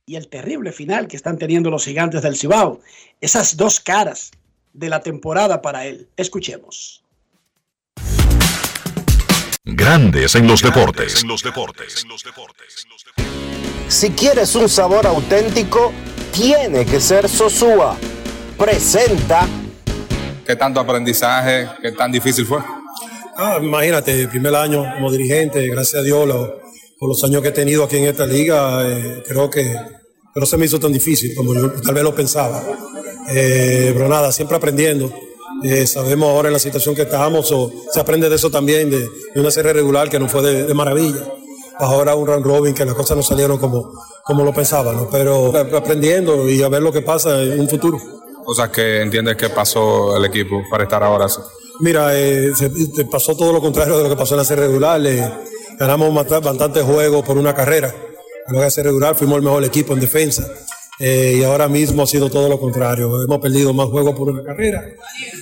y el terrible final que están teniendo los gigantes del Cibao. Esas dos caras de la temporada para él. Escuchemos. Grandes en los deportes. Si quieres un sabor auténtico, tiene que ser Sosúa. Presenta. ¿Qué tanto aprendizaje? ¿Qué tan difícil fue? Ah, imagínate, primer año como dirigente, gracias a Dios, lo, por los años que he tenido aquí en esta liga, eh, creo que no se me hizo tan difícil como yo tal vez lo pensaba. Eh, pero nada, siempre aprendiendo. Eh, sabemos ahora en la situación que estamos, o se aprende de eso también, de, de una serie regular que no fue de, de, maravilla. Ahora un round robin que las cosas no salieron como, como lo pensaban, ¿no? pero aprendiendo y a ver lo que pasa en un futuro. Sea, que entiendes que pasó el equipo para estar ahora. Mira, eh, se, pasó todo lo contrario de lo que pasó en la serie regular. Eh, ganamos bastantes juegos por una carrera. En la ser regular fuimos el mejor equipo en defensa. Eh, y ahora mismo ha sido todo lo contrario. Hemos perdido más juegos por una carrera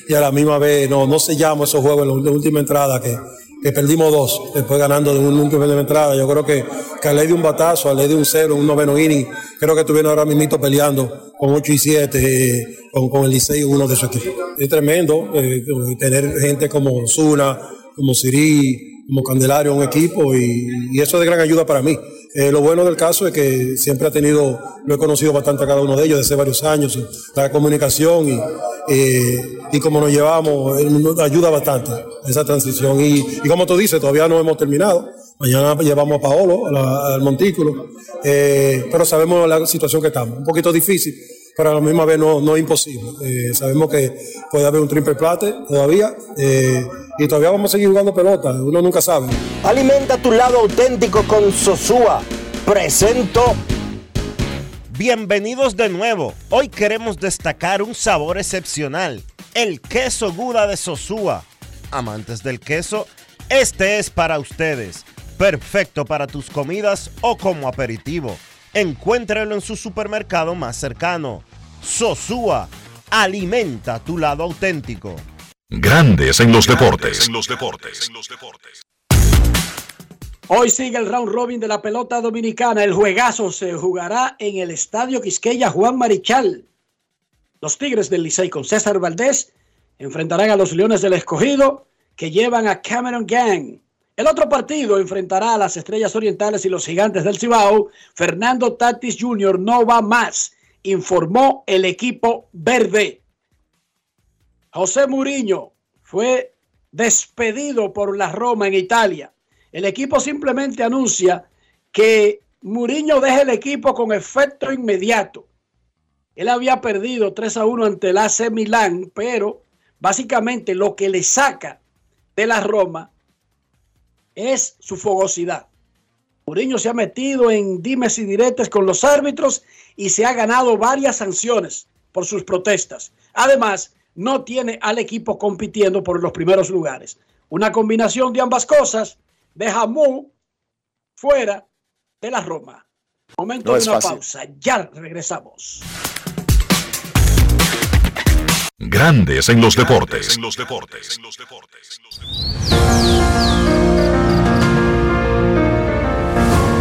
y a la misma vez no, no sellamos esos juegos en la última entrada que, que perdimos dos, después ganando de un último de entrada. Yo creo que, que a ley de un batazo, a ley de un cero, un noveno inning, creo que estuvieron ahora mismo peleando con 8 y 7, con, con, el Licey uno de esos equipos. Es tremendo eh, tener gente como Zuna, como Siri, como Candelario, un equipo, y, eso es de gran ayuda para mí. Eh, lo bueno del caso es que siempre ha tenido, lo he conocido bastante a cada uno de ellos desde hace varios años, la comunicación y, eh, y como nos llevamos, ayuda bastante esa transición. Y, y, como tú dices, todavía no hemos terminado. Mañana llevamos a Paolo al montículo, eh, pero sabemos la situación que estamos. Un poquito difícil, pero a la misma vez no, no es imposible. sabemos que puede haber un triple plate todavía y todavía vamos a seguir jugando pelota, uno nunca sabe. Alimenta tu lado auténtico con Sosúa. Presento. Bienvenidos de nuevo. Hoy queremos destacar un sabor excepcional, el queso Guda de Sosúa. Amantes del queso, este es para ustedes. Perfecto para tus comidas o como aperitivo. Encuéntralo en su supermercado más cercano. Sosúa, alimenta tu lado auténtico. Grandes en los deportes. En los deportes. Hoy sigue el round robin de la pelota dominicana. El juegazo se jugará en el Estadio Quisqueya Juan Marichal. Los Tigres del Licey con César Valdés enfrentarán a los Leones del Escogido que llevan a Cameron Gang. El otro partido enfrentará a las Estrellas Orientales y los Gigantes del Cibao. Fernando Tatis Jr. no va más, informó el equipo verde. José Muriño fue despedido por la Roma en Italia. El equipo simplemente anuncia que Muriño deja el equipo con efecto inmediato. Él había perdido 3 a 1 ante el AC Milán, pero básicamente lo que le saca de la Roma es su fogosidad. Muriño se ha metido en dimes y diretes con los árbitros y se ha ganado varias sanciones por sus protestas. Además, no tiene al equipo compitiendo por los primeros lugares. Una combinación de ambas cosas deja Mu fuera de la Roma. Momento de una pausa. Ya regresamos. Grandes en los deportes. En los deportes. En los deportes.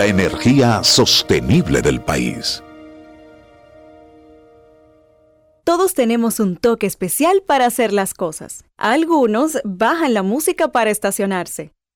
La energía sostenible del país. Todos tenemos un toque especial para hacer las cosas. Algunos bajan la música para estacionarse.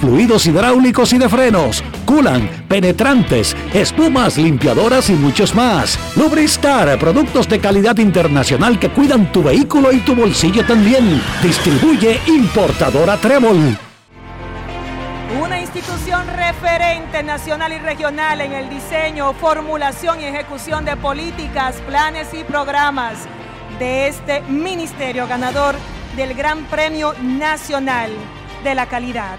fluidos hidráulicos y de frenos, culan, penetrantes, espumas, limpiadoras y muchos más. Lubristar, productos de calidad internacional que cuidan tu vehículo y tu bolsillo también. Distribuye importadora Trébol. Una institución referente nacional y regional en el diseño, formulación y ejecución de políticas, planes y programas de este ministerio ganador del Gran Premio Nacional de la Calidad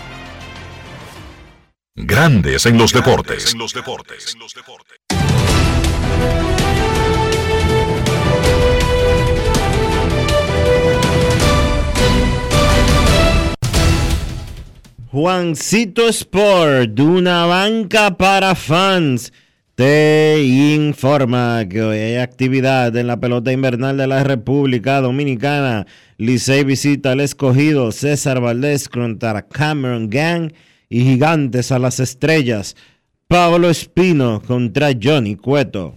Grandes en los deportes. Juancito Sport, una banca para fans, te informa que hoy hay actividad en la pelota invernal de la República Dominicana. Licey visita al escogido César Valdés contra Cameron Gang y Gigantes a las Estrellas. Pablo Espino contra Johnny Cueto.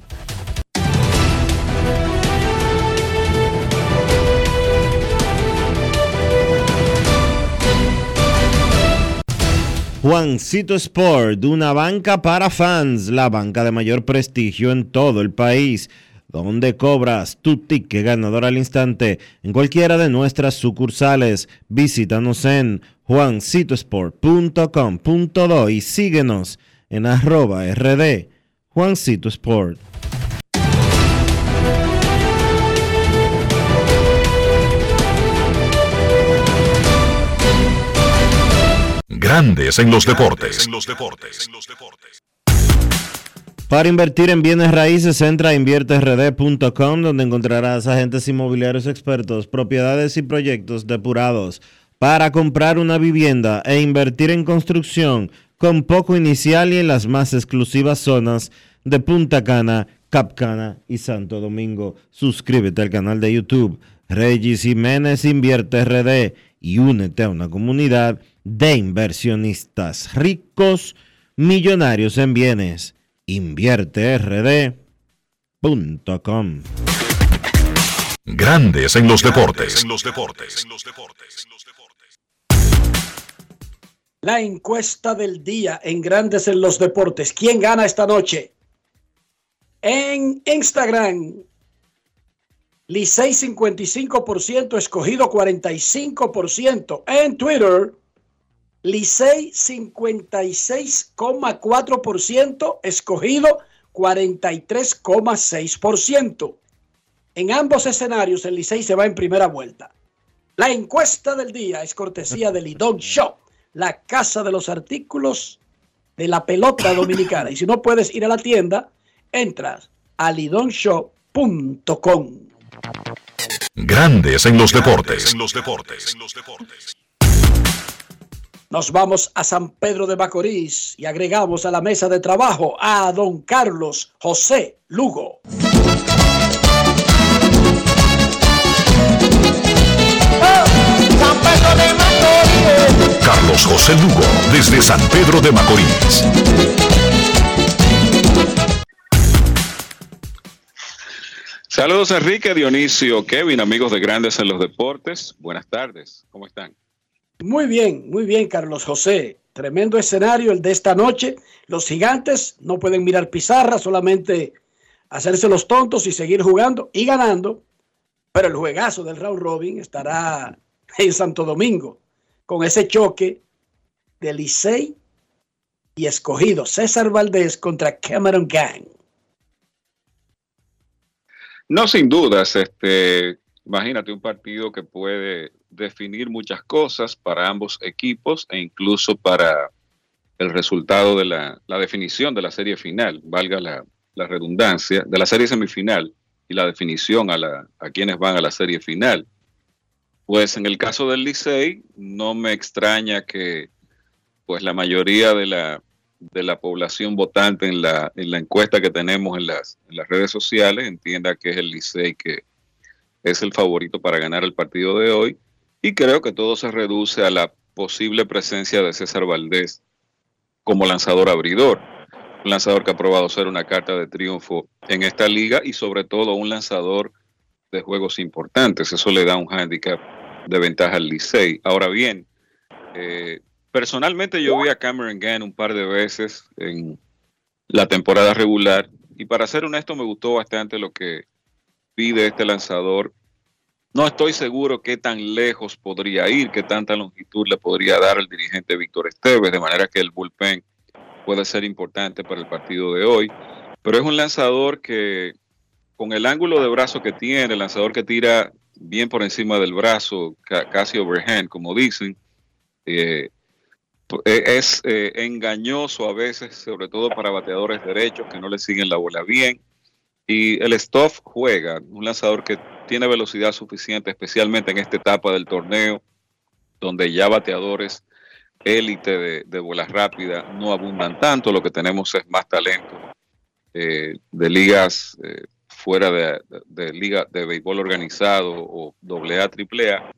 Juancito Sport, una banca para fans, la banca de mayor prestigio en todo el país, donde cobras tu ticket ganador al instante en cualquiera de nuestras sucursales. Visítanos en juancitosport.com.do y síguenos en arroba rd Juancito Sport. Grandes en los deportes. Para invertir en bienes raíces, entra a inviertesrd.com donde encontrarás agentes inmobiliarios expertos, propiedades y proyectos depurados para comprar una vivienda e invertir en construcción con poco inicial y en las más exclusivas zonas de Punta Cana, Capcana y Santo Domingo. Suscríbete al canal de YouTube Regis Jiménez Invierte RD y únete a una comunidad de inversionistas ricos, millonarios en bienes. InvierteRD.com. Grandes en los deportes. La encuesta del día en Grandes en los deportes. ¿Quién gana esta noche? En Instagram, Licey 55%, escogido 45%. En Twitter, Licey 56,4%, escogido 43,6%. En ambos escenarios el Licey se va en primera vuelta. La encuesta del día es cortesía de Lidón Shop, la casa de los artículos de la pelota (laughs) dominicana. Y si no puedes ir a la tienda, entras a lidonshop.com. Grandes en los deportes. En los deportes. Nos vamos a San Pedro de Macorís y agregamos a la mesa de trabajo a don Carlos José Lugo. Carlos José Lugo, desde San Pedro de Macorís. Saludos Enrique, Dionisio, Kevin, amigos de Grandes en los Deportes. Buenas tardes, ¿cómo están? Muy bien, muy bien, Carlos José. Tremendo escenario el de esta noche. Los gigantes no pueden mirar pizarra, solamente hacerse los tontos y seguir jugando y ganando. Pero el juegazo del round robin estará en Santo Domingo con ese choque de Licey y escogido César Valdés contra Cameron Gang. No, sin dudas, este, imagínate un partido que puede definir muchas cosas para ambos equipos e incluso para el resultado de la, definición de la serie final, valga la, redundancia, de la serie semifinal y la definición a, la, a quienes van a la serie final. Pues en el caso del Licey, no me extraña que pues la mayoría de la, de la población votante en la, en la encuesta que tenemos en las, en las redes sociales entienda que es el Licey que es el favorito para ganar el partido de hoy y creo que todo se reduce a la posible presencia de César Valdés como lanzador abridor. Un lanzador que ha probado ser una carta de triunfo en esta liga y sobre todo un lanzador de juegos importantes. Eso le da un handicap de ventaja al Licey. Ahora bien, eh, personalmente yo vi a Cameron Gann un par de veces en, la temporada regular. Y para ser honesto, me gustó bastante lo que pide este lanzador. No estoy seguro qué tan lejos podría ir, qué tanta longitud le podría dar el dirigente Víctor Esteves, de manera que el bullpen puede ser importante para el partido de hoy. Pero es un lanzador que, con el ángulo de brazo que tiene, el lanzador que tira bien por encima del brazo, casi overhand, como dicen, eh, e, es eh, engañoso a veces, sobre todo para bateadores derechos que no le siguen la bola bien. Y el Stoff juega, un lanzador que tiene velocidad suficiente, especialmente en esta etapa del torneo, donde ya bateadores élite de, bolas rápidas no abundan tanto, lo que tenemos es más talento eh, de ligas fuera de, liga de béisbol organizado o AA, AAA,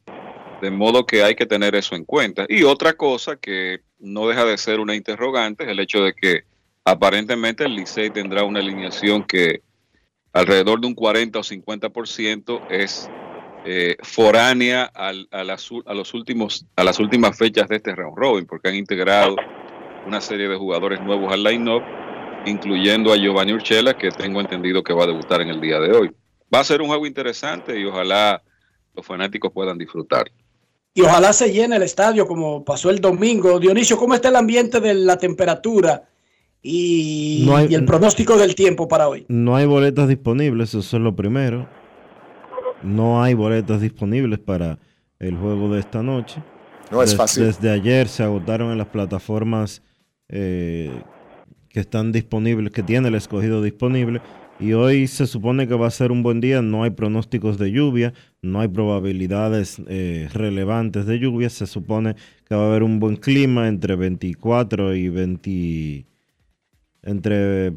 de modo que hay que tener eso en cuenta. Y otra cosa que no deja de ser una interrogante es el hecho de que aparentemente el Licey tendrá una alineación que alrededor de un 40 o 50% es eh, foránea al, a, las, a, los últimos, a las últimas fechas de este round robin, porque han integrado una serie de jugadores nuevos al line-up, incluyendo a Giovanni Urchela, que tengo entendido que va a debutar en el día de hoy. Va a ser un juego interesante y ojalá los fanáticos puedan disfrutar y ojalá se llene el estadio como pasó el domingo. Dionisio, ¿cómo está el ambiente de la temperatura y, el pronóstico del tiempo para hoy? No hay boletas disponibles, eso es lo primero. No hay boletas disponibles para el juego de esta noche. No es fácil. Desde ayer se agotaron en las plataformas eh, que están disponibles, que tiene el escogido disponible. Y hoy se supone que va a ser un buen día, no hay pronósticos de lluvia, no hay probabilidades eh, relevantes de lluvia, se supone que va a haber un buen clima entre 24 y 20, entre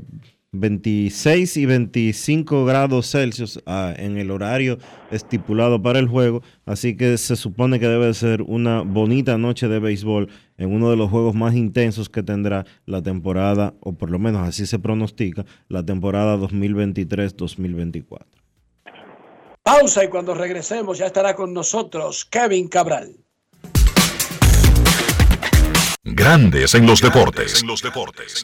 26 y 25 grados Celsius ah, en el horario estipulado para el juego, así que se supone que debe ser una bonita noche de béisbol en uno de los juegos más intensos que tendrá la temporada, o por lo menos así se pronostica, la temporada 2023-2024. Pausa y cuando regresemos ya estará con nosotros Kevin Cabral. Grandes en los deportes. En los deportes.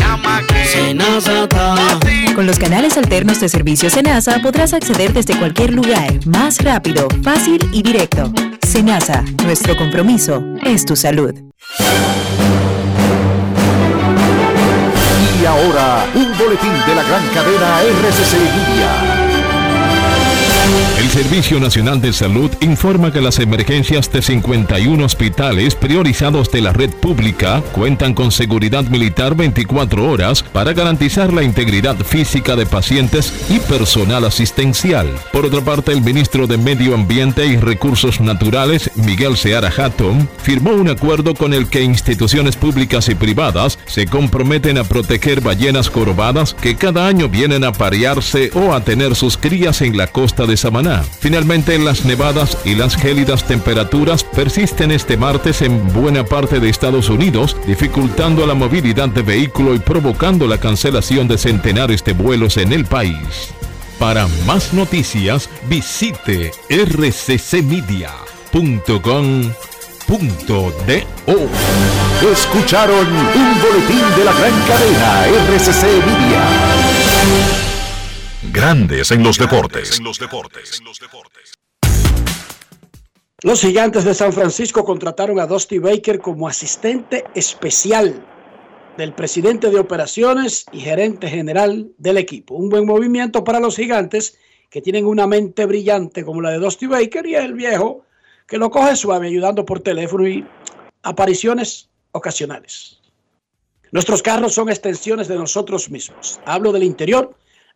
Con los canales alternos de servicio Senasa podrás acceder desde cualquier lugar, más rápido, fácil y directo. Senasa, nuestro compromiso es tu salud. Y ahora, un boletín de la gran cadena RCC Media. El Servicio Nacional de Salud informa que las emergencias de 51 hospitales priorizados de la red pública cuentan con seguridad militar 24 horas para garantizar la integridad física de pacientes y personal asistencial. Por otra parte, el ministro de Medio Ambiente y Recursos Naturales, Miguel Seara Hatton, firmó un acuerdo con el que instituciones públicas y privadas se comprometen a proteger ballenas corobadas que cada año vienen a parearse o a tener sus crías en la costa de Finalmente, las nevadas y las gélidas temperaturas persisten este martes en buena parte de Estados Unidos, dificultando la movilidad de vehículos y provocando la cancelación de centenares de vuelos en el país. Para más noticias, visite rccmedia.com.do. Escucharon un boletín de la gran cadena RCC Media. Grandes en los deportes. Los gigantes de San Francisco contrataron a Dusty Baker como asistente especial del presidente de operaciones y gerente general del equipo. Un buen movimiento para los gigantes que tienen una mente brillante como la de Dusty Baker y el viejo que lo coge suave ayudando por teléfono y apariciones ocasionales. Nuestros carros son extensiones de nosotros mismos. Hablo del interior,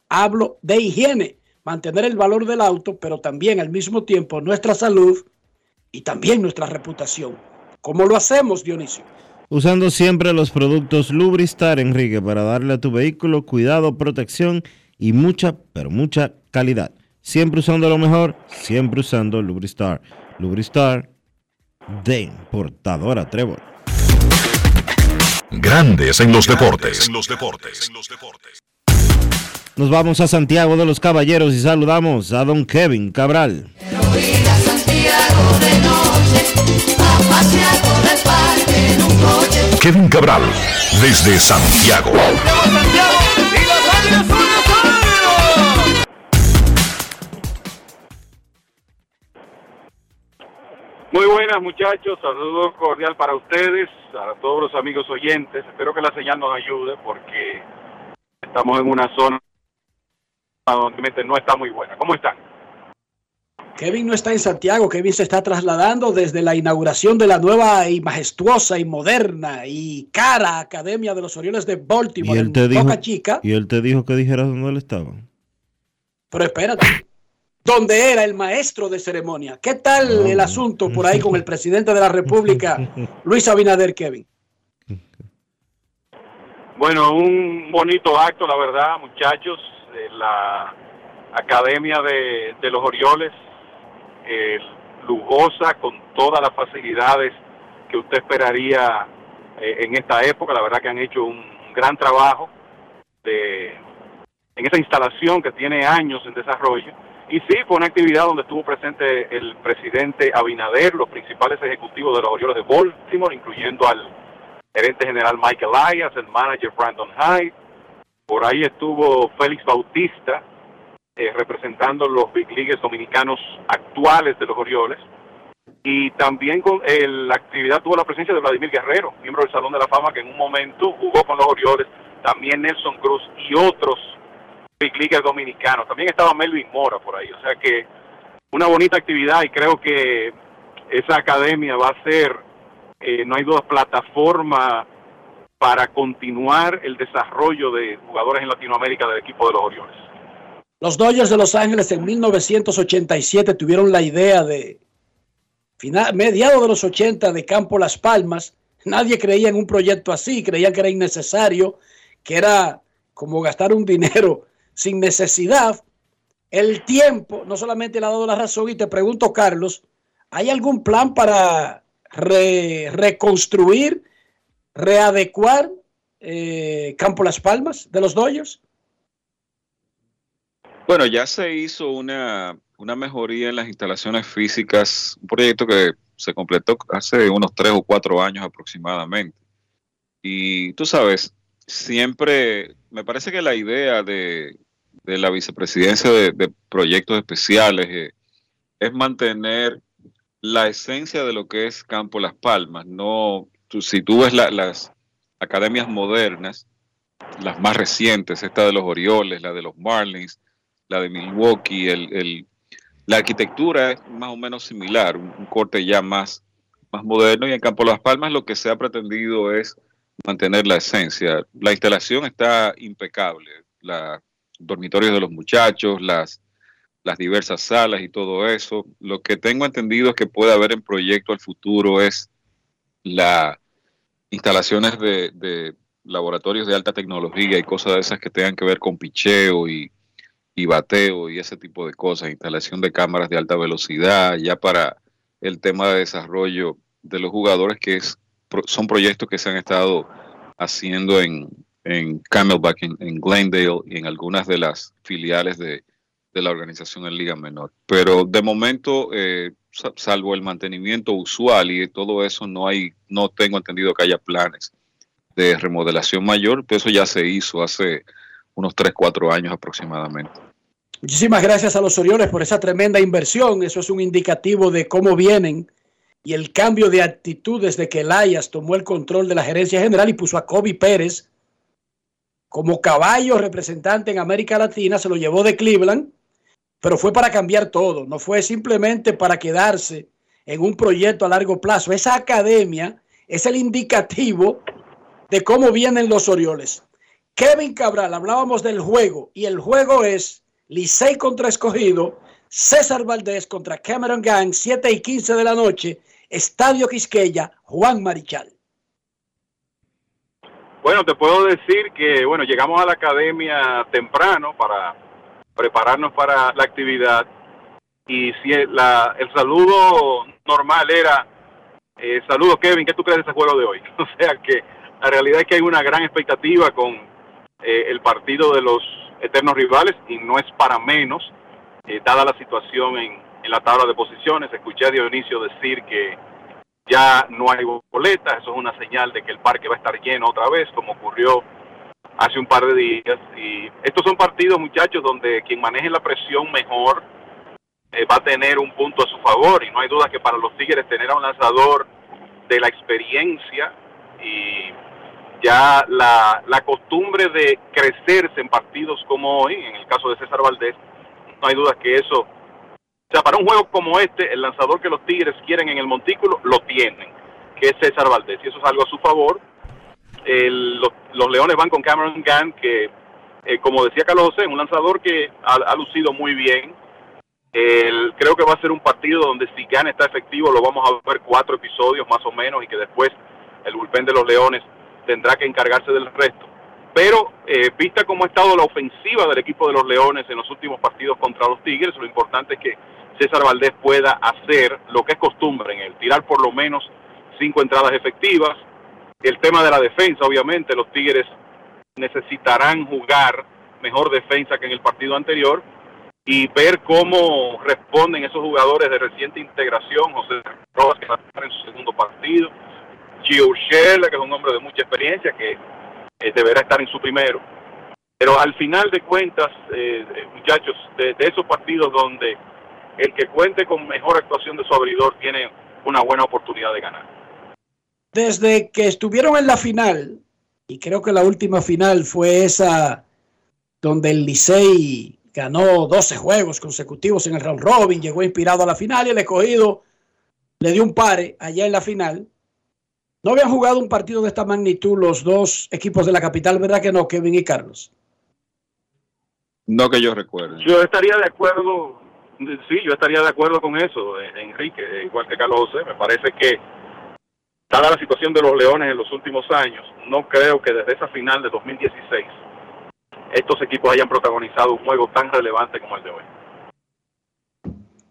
hablo de higiene, mantener el valor del auto, pero también al mismo tiempo nuestra salud y también nuestra reputación. ¿Cómo lo hacemos, Dionisio? Usando siempre los productos Lubristar, Enrique, para darle a tu vehículo cuidado, protección y mucha, pero mucha calidad. Siempre usando lo mejor, siempre usando Lubristar. Lubristar de importadora Trevor. Grandes en los deportes. Nos vamos a Santiago de los Caballeros y saludamos a don Kevin Cabral. Kevin Cabral, desde Santiago. Muy buenas muchachos, saludo cordial para ustedes, a todos los amigos oyentes. Espero que la señal nos ayude porque estamos en una zona donde no está muy buena. ¿Cómo están? Kevin no está en Santiago, Kevin se está trasladando desde la inauguración de la nueva y majestuosa y moderna y cara Academia de los Orioles de Baltimore Y él te en dijo, Boca Chica. y él te dijo que dijeras dónde él estaba. Pero espérate, ¿dónde era el maestro de ceremonia? ¿Qué tal el asunto por ahí con el presidente de la República, (laughs) Luis Abinader, Kevin? Bueno, un bonito acto, la verdad, muchachos, de la Academia de, de los Orioles, eh, lujosa, con todas las facilidades que usted esperaría eh, en esta época. La verdad que han hecho un gran trabajo de, en esa instalación que tiene años en desarrollo. Y sí, fue una actividad donde estuvo presente el presidente Abinader, los principales ejecutivos de los Orioles de Baltimore, incluyendo al gerente general Michael Elias, el manager Brandon Hyde. Por ahí estuvo Félix Bautista, eh, representando los big leagues dominicanos actuales de los Orioles. Y también con eh, la actividad tuvo la presencia de Vladimir Guerrero, miembro del Salón de la Fama, que en un momento jugó con los Orioles. También Nelson Cruz y otros big leaguers dominicanos. También estaba Melvin Mora por ahí. O sea que una bonita actividad y creo que esa academia va a ser, eh, no hay duda, plataforma para continuar el desarrollo de jugadores en Latinoamérica del equipo de los Orioles. Los Dodgers de Los Ángeles en 1987 tuvieron la idea de, mediados de los 80, de Campo Las Palmas. Nadie creía en un proyecto así, creían que era innecesario, que era como gastar un dinero sin necesidad. El tiempo no solamente le ha dado la razón y te pregunto, Carlos, ¿hay algún plan para re- reconstruir, readecuar eh, Campo Las Palmas de los Dodgers? Bueno, ya se hizo una, una mejoría en las instalaciones físicas, un proyecto que se completó hace unos tres o cuatro años aproximadamente. Y tú sabes, siempre me parece que la idea de, de la vicepresidencia de, proyectos especiales eh, es mantener la esencia de lo que es Campo Las Palmas. No, si tú ves la- las academias modernas, las más recientes, esta de los Orioles, la de los Marlins, la de Milwaukee, el, el- la arquitectura es más o menos similar, un, un corte ya más, más moderno y en Campo Las Palmas lo que se ha pretendido es mantener la esencia. La instalación está impecable, los dormitorios de los muchachos, las, las diversas salas y todo eso. Lo que tengo entendido es que puede haber en proyecto al futuro es la instalaciones de, de laboratorios de alta tecnología y cosas de esas que tengan que ver con picheo y, bateo y ese tipo de cosas, instalación de cámaras de alta velocidad, ya para el tema de desarrollo de los jugadores, que es, son proyectos que se han estado haciendo en, Camelback, en Glendale y en algunas de las filiales de, de la organización en Liga Menor. Pero de momento, eh, salvo el mantenimiento usual y todo eso, no hay, no tengo entendido que haya planes de remodelación mayor, pero eso ya se hizo hace unos 3, 4 años aproximadamente. Muchísimas gracias a los Orioles por esa tremenda inversión. Eso es un indicativo de cómo vienen y el cambio de actitud desde que Elias tomó el control de la gerencia general y puso a Kobe Pérez como caballo representante en América Latina, se lo llevó de Cleveland, pero fue para cambiar todo, no fue simplemente para quedarse en un proyecto a largo plazo. Esa academia es el indicativo de cómo vienen los Orioles. Kevin Cabral, hablábamos del juego y el juego es Licey contra Escogido, César Valdés contra Cameron Gang, 7 y 15 de la noche, Estadio Quisqueya, Juan Marichal. Bueno, te puedo decir que, bueno, llegamos a la academia temprano para prepararnos para la actividad y si el, el saludo normal era, eh, saludo Kevin, ¿qué tú crees de ese juego de hoy? (laughs) O sea que la realidad es que hay una gran expectativa con eh, el partido de los eternos rivales y no es para menos, eh, dada la situación en, en la tabla de posiciones. Escuché a Dionisio decir que ya no hay boletas, eso es una señal de que el parque va a estar lleno otra vez, como ocurrió hace un par de días. Y estos son partidos, muchachos, donde quien maneje la presión mejor eh, va a tener un punto a su favor. Y no hay duda que para los Tigres tener a un lanzador de la experiencia y ya la, la costumbre de crecerse en partidos como hoy, en el caso de César Valdés, no hay duda que eso o sea, para un juego como este, el lanzador que los Tigres quieren en el montículo lo tienen, que es César Valdés, y eso es algo a su favor. Los, Leones van con Cameron Gann, que, eh, como decía Carlos José, un lanzador que ha, lucido muy bien. creo que va a ser un partido donde si Gann está efectivo, lo vamos a ver cuatro episodios más o menos, y que después el bullpen de los Leones tendrá que encargarse del resto. Pero eh, vista cómo ha estado la ofensiva del equipo de los Leones en los últimos partidos contra los Tigres, lo importante es que César Valdés pueda hacer lo que es costumbre en él, tirar por lo menos cinco entradas efectivas. El tema de la defensa, obviamente, los Tigres necesitarán jugar mejor defensa que en el partido anterior y ver cómo responden esos jugadores de reciente integración, José Rojas, que va a estar en su segundo partido, Gio Urshela, que es un hombre de mucha experiencia, que eh, deberá estar en su primero. Pero al final de cuentas, eh, muchachos, de esos partidos donde el que cuente con mejor actuación de su abridor tiene una buena oportunidad de ganar. Desde que estuvieron en la final, y creo que la última final fue esa donde el Licey ganó 12 juegos consecutivos en el round robin, llegó inspirado a la final y el escogido le dio un pare allá en la final. No habían jugado un partido de esta magnitud los dos equipos de la capital, ¿verdad que no, Kevin y Carlos? No que yo recuerde. Yo estaría de acuerdo Sí, yo estaría de acuerdo con eso, eh, Enrique, igual que Carlos José. Me parece que, dada la situación de los Leones en los últimos años, no creo que desde esa final de 2016 estos equipos hayan protagonizado un juego tan relevante como el de hoy.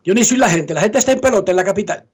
Dionisio y la gente, la gente está en pelota en la capital.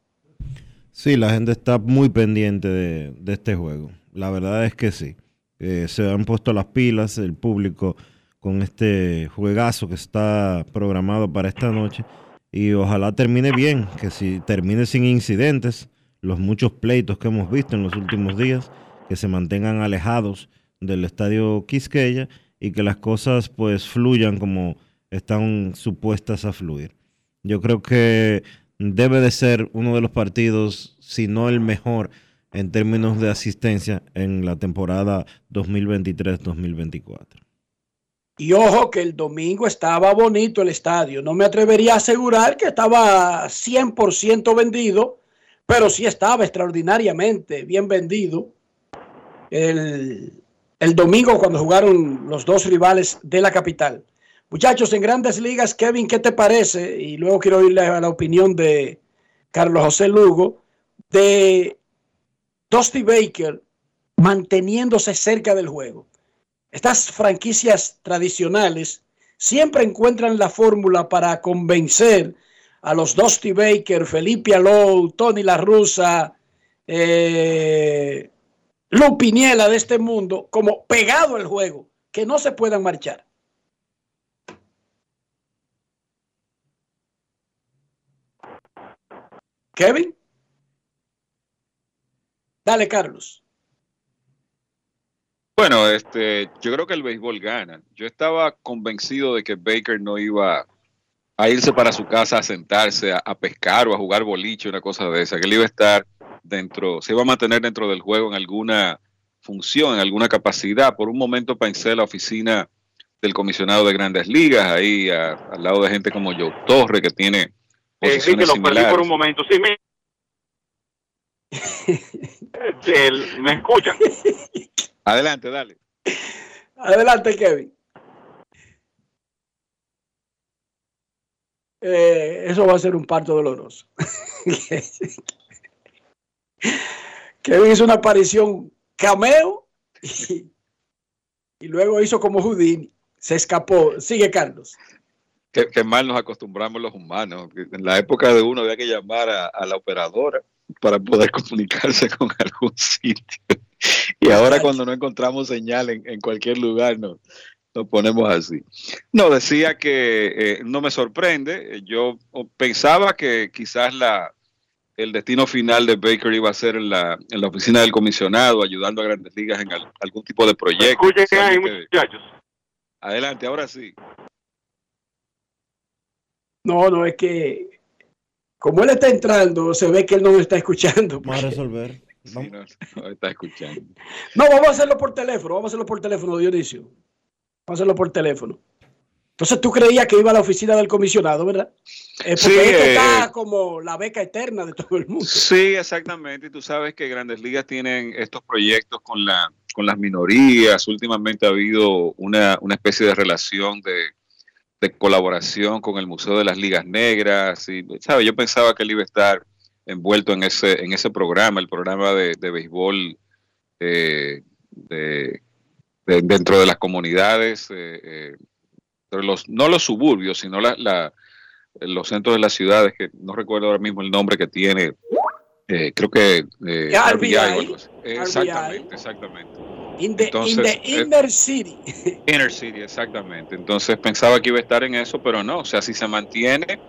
Sí, la gente está muy pendiente de, este juego. La verdad es que sí. Eh, se han puesto las pilas, el público con este juegazo que está programado para esta noche. Y ojalá termine bien, que si termine sin incidentes, los muchos pleitos que hemos visto en los últimos días, que se mantengan alejados del estadio Quisqueya y que las cosas pues fluyan como están supuestas a fluir. Yo creo que debe de ser uno de los partidos, si no el mejor, en términos de asistencia en la temporada 2023-2024. Y ojo que el domingo estaba bonito el estadio. No me atrevería a asegurar que estaba 100% vendido, pero sí estaba extraordinariamente bien vendido. El, el, domingo cuando jugaron los dos rivales de la capital. Muchachos, en grandes ligas, Kevin, ¿qué te parece? Y luego quiero oírle a la opinión de Carlos José Lugo, de Dusty Baker manteniéndose cerca del juego. Estas franquicias tradicionales siempre encuentran la fórmula para convencer a los Dusty Baker, Felipe Alou, Tony La Russa, eh, Lu Piniela de este mundo, como pegado al juego, que no se puedan marchar. Kevin. Dale, Carlos. Bueno, este, yo creo que el béisbol gana. Yo estaba convencido de que Baker no iba a irse para su casa a sentarse a, pescar o a jugar boliche, una cosa de esa, que él iba a estar dentro, se iba a mantener dentro del juego en alguna función, en alguna capacidad. Por un momento pensé en la oficina del comisionado de Grandes Ligas, ahí al lado de gente como Joe Torre, que tiene posiciones lo perdí por un momento. Sí, (laughs) me, me escuchan. Adelante, dale. Adelante, Kevin. Eh, eso va a ser un parto doloroso. (laughs) Kevin hizo una aparición cameo y, luego hizo como Houdini. Se escapó. Sigue, Carlos. Qué, mal nos acostumbramos los humanos. En la época de uno había que llamar a, la operadora para poder (laughs) comunicarse con algún sitio. Y ahora cuando no encontramos señal en, en cualquier lugar, no, lo ponemos así. No, decía que eh, no me sorprende. Yo pensaba que quizás la, el destino final de Baker iba a ser en la, en la oficina del comisionado, ayudando a grandes ligas en algún tipo de proyecto. Escuchen muchachos. Adelante, ahora sí. No, no, es que como él está entrando, se ve que él no me está escuchando. Vamos a resolver. no, está escuchando. No, vamos a hacerlo por teléfono, vamos a hacerlo por teléfono, Dionisio hacerlo por teléfono. Entonces tú creías que iba a la oficina del comisionado, ¿verdad? porque sí, está eh, como la beca eterna de todo el mundo. Sí, exactamente. Y tú sabes que Grandes Ligas tienen estos proyectos con, la, con las minorías. Últimamente ha habido una, una especie de relación de, de, colaboración con el Museo de las Ligas Negras. Y, ¿sabes? Yo pensaba que él iba a estar envuelto en ese, en ese programa, el programa de, de béisbol eh, de dentro de las comunidades, eh, eh, los, no los suburbios, sino la, los centros de las ciudades, que no recuerdo ahora mismo el nombre que tiene, eh, creo que RBI, Exactamente, exactamente. In the, inner city. Inner city, exactamente. Entonces pensaba que iba a estar en eso, pero no. O sea, si se mantiene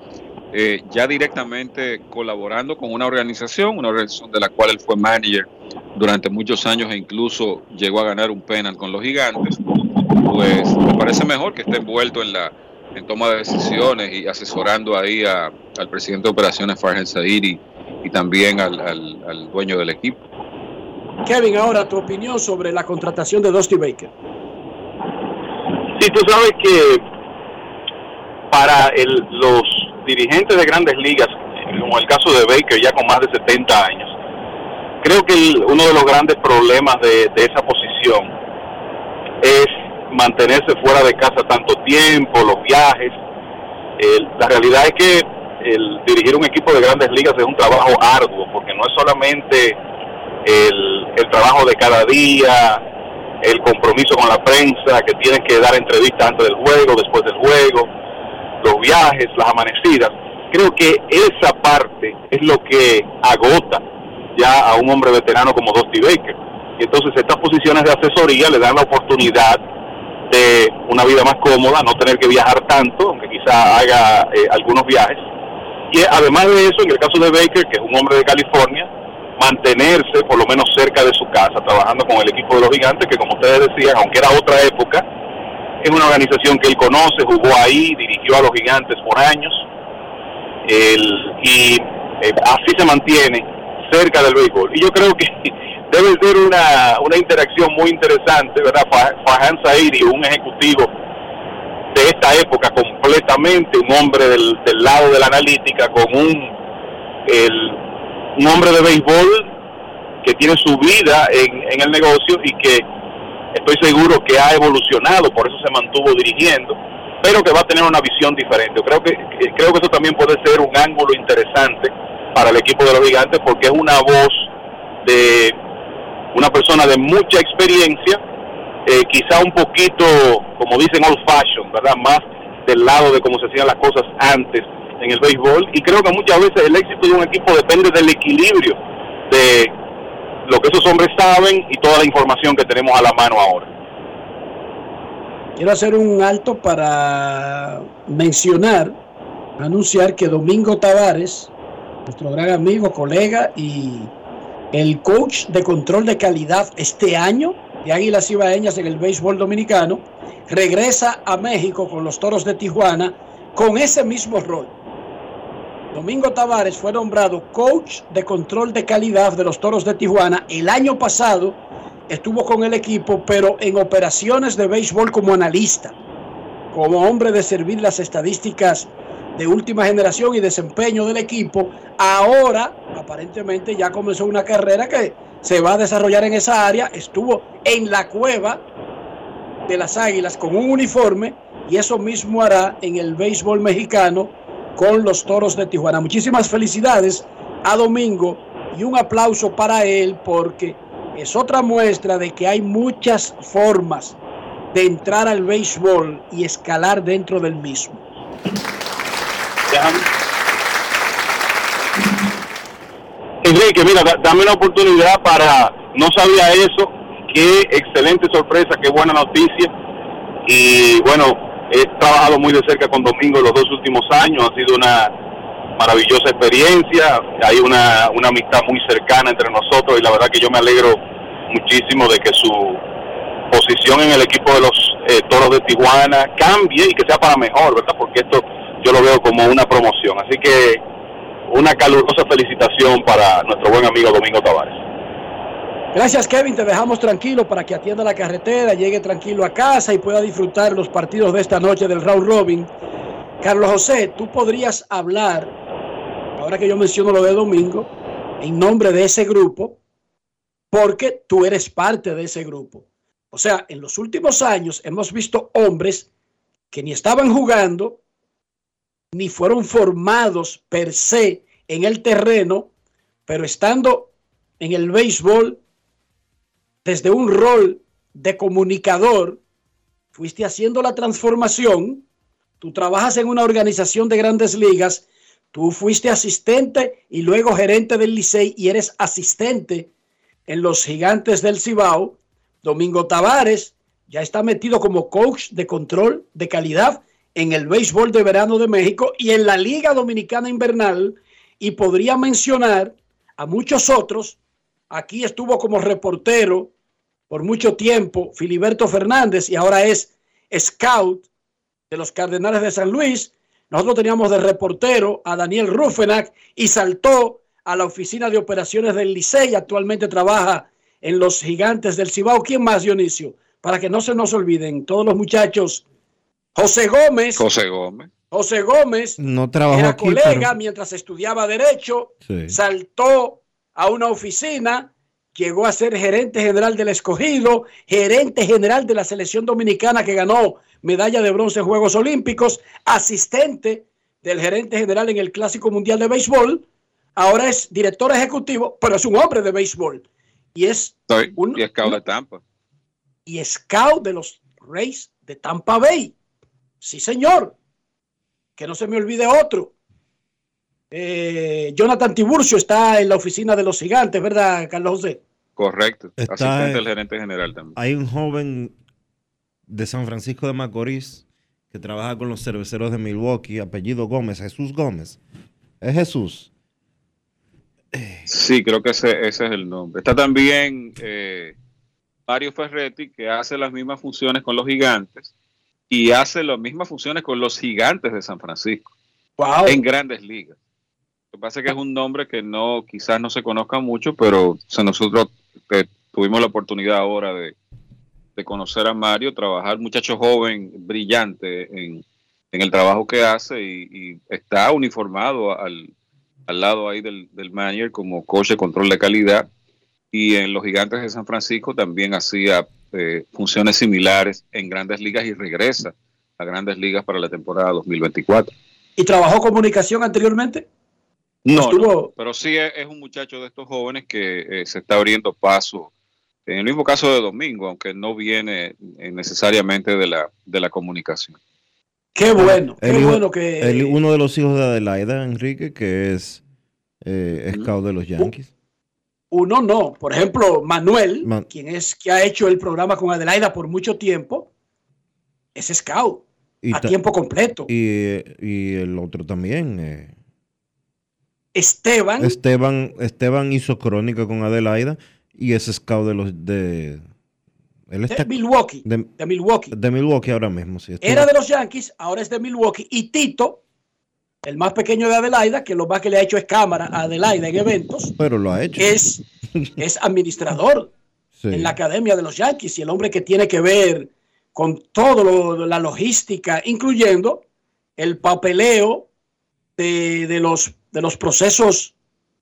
ya directamente colaborando con una organización, una organización de la cual él fue manager durante muchos años e incluso llegó a ganar un penal con los gigantes, pues me parece mejor que esté envuelto en la en toma de decisiones y asesorando ahí al presidente de operaciones Farhan Saidi y, también al, dueño del equipo. Kevin, ahora tu opinión sobre la contratación de Dusty Baker. Sí, tú sabes que para el, los dirigentes de grandes ligas, como el caso de Baker ya con más de 70 años, creo que uno de los grandes problemas de, esa posición es mantenerse fuera de casa tanto tiempo, los viajes. la realidad es que el dirigir un equipo de grandes ligas es un trabajo arduo, porque no es solamente el, el trabajo de cada día, el compromiso con la prensa, que tienen que dar entrevistas antes del juego, después del juego, los viajes, las amanecidas. Creo que esa parte es lo que agota ya a un hombre veterano como Dusty Baker. Y entonces estas posiciones de asesoría le dan la oportunidad de una vida más cómoda, no tener que viajar tanto, aunque quizá haga eh, algunos viajes. Y además de eso, en el caso de Baker, que es un hombre de California, mantenerse por lo menos cerca de su casa, trabajando con el equipo de los gigantes, que como ustedes decían, aunque era otra época, es una organización que él conoce, jugó ahí, dirigió a los gigantes por años, y eh, así se mantiene cerca del béisbol. Y yo creo que (laughs) debe ser una, una interacción muy interesante, ¿verdad? Fahan Saidi, un ejecutivo de esta época completamente, un hombre del, del lado de la analítica, con un, el, un hombre de béisbol que tiene su vida en, en el negocio y que estoy seguro que ha evolucionado, por eso se mantuvo dirigiendo, pero que va a tener una visión diferente. Creo que creo que eso también puede ser un ángulo interesante para el equipo de los gigantes porque es una voz de una persona de mucha experiencia, eh, quizá un poquito, como dicen, old fashion, ¿verdad? Más del lado de cómo se hacían las cosas antes en el béisbol. Y creo que muchas veces el éxito de un equipo depende del equilibrio de lo que esos hombres saben y toda la información que tenemos a la mano ahora. Quiero hacer un alto para mencionar, anunciar que Domingo Tavares nuestro gran amigo, colega y el coach de control de calidad este año de Águilas Ibaeñas en el béisbol dominicano, regresa a México con los Toros de Tijuana con ese mismo rol. Domingo Tavares fue nombrado coach de control de calidad de los Toros de Tijuana. El año pasado estuvo con el equipo, pero en operaciones de béisbol como analista, como hombre de servir las estadísticas de última generación y desempeño del equipo. Ahora, aparentemente, ya comenzó una carrera que se va a desarrollar en esa área. Estuvo en la cueva de las Águilas con un uniforme y eso mismo hará en el béisbol mexicano con los Toros de Tijuana. Muchísimas felicidades a Domingo y un aplauso para él porque es otra muestra de que hay muchas formas de entrar al béisbol y escalar dentro del mismo. Enrique, mira, dame una oportunidad para, no sabía eso, qué excelente sorpresa, qué buena noticia. Y bueno, He trabajado muy de cerca con Domingo los dos últimos años, ha sido una maravillosa experiencia, hay una, una amistad muy cercana entre nosotros y la verdad que yo me alegro muchísimo de que su posición en el equipo de los eh, Toros de Tijuana cambie y que sea para mejor, ¿verdad? Porque esto yo lo veo como una promoción. Así que una calurosa felicitación para nuestro buen amigo Domingo Tavares. Gracias Kevin, te dejamos tranquilo para que atienda la carretera, llegue tranquilo a casa y pueda disfrutar los partidos de esta noche del round robin. Carlos José, tú podrías hablar, ahora que yo menciono lo de domingo, en nombre de ese grupo, porque tú eres parte de ese grupo. O sea, en los últimos años hemos visto hombres que ni estaban jugando, ni fueron formados per se en el terreno, pero estando en el béisbol desde un rol de comunicador, fuiste haciendo la transformación, tú trabajas en una organización de grandes ligas, tú fuiste asistente y luego gerente del Licey y eres asistente en los gigantes del Cibao. Domingo Tavares ya está metido como coach de control de calidad en el béisbol de verano de México y en la Liga Dominicana Invernal y podría mencionar a muchos otros Aquí estuvo como reportero por mucho tiempo Filiberto Fernández y ahora es scout de los Cardenales de San Luis. Nosotros teníamos de reportero a Daniel Rufenac y saltó a la oficina de operaciones del Licey. Actualmente trabaja en los Gigantes del Cibao. ¿Quién más, Dionisio? Para que no se nos olviden todos los muchachos. José Gómez. José Gómez. José Gómez no era colega mientras estudiaba Derecho. Saltó a una oficina, llegó a ser gerente general del escogido, gerente general de la selección dominicana que ganó medalla de bronce en Juegos Olímpicos, asistente del gerente general en el Clásico Mundial de Béisbol, ahora es director ejecutivo, pero es un hombre de béisbol. Y es un, y scout de Tampa. Y scout de los Rays de Tampa Bay. Sí, señor. Que no se me olvide otro. Eh, Jonathan Tiburcio está en la oficina de los gigantes, ¿verdad, Carlos José? Correcto, asistente del gerente general también. Hay un joven de San Francisco de Macorís que trabaja con los cerveceros de Milwaukee, apellido Gómez, Jesús Gómez. ¿Es Jesús? Sí, creo que ese, es el nombre. Está también eh, Mario Ferretti, que hace las mismas funciones con los gigantes y hace las mismas funciones con los gigantes de San Francisco. En grandes ligas. Pasa es que es un nombre que no, quizás no se conozca mucho, pero nosotros tuvimos la oportunidad ahora de, conocer a Mario, trabajar, muchacho joven, brillante en, el trabajo que hace y, está uniformado al, lado ahí del, del manager como coach de control de calidad y en los gigantes de San Francisco también hacía eh, funciones similares en grandes ligas y regresa a grandes ligas para la temporada 2024. ¿Y trabajó comunicación anteriormente? No, pero sí es, un muchacho de estos jóvenes que eh, se está abriendo paso. En el mismo caso de Domingo, aunque no viene eh, necesariamente de la, de la comunicación. Qué bueno, qué bueno que... uno de los hijos de Adelaida, Enrique, que es eh, scout de los Yankees. Uno no. Por ejemplo, Manuel, quien es que ha hecho el programa con Adelaida por mucho tiempo, es scout a tiempo completo. Y, y el otro también, Esteban. Esteban, Esteban hizo crónica con Adelaida y es scout de los de él está, de Milwaukee. De, Milwaukee. De Milwaukee ahora mismo, sí. Era de los Yankees, ahora es de Milwaukee. Y Tito, el más pequeño de Adelaida, que lo más que le ha hecho es cámara a Adelaida en eventos. Pero lo ha hecho. Es, es administrador en la academia de los Yankees y el hombre que tiene que ver con todo la logística, incluyendo el papeleo de, los, de los procesos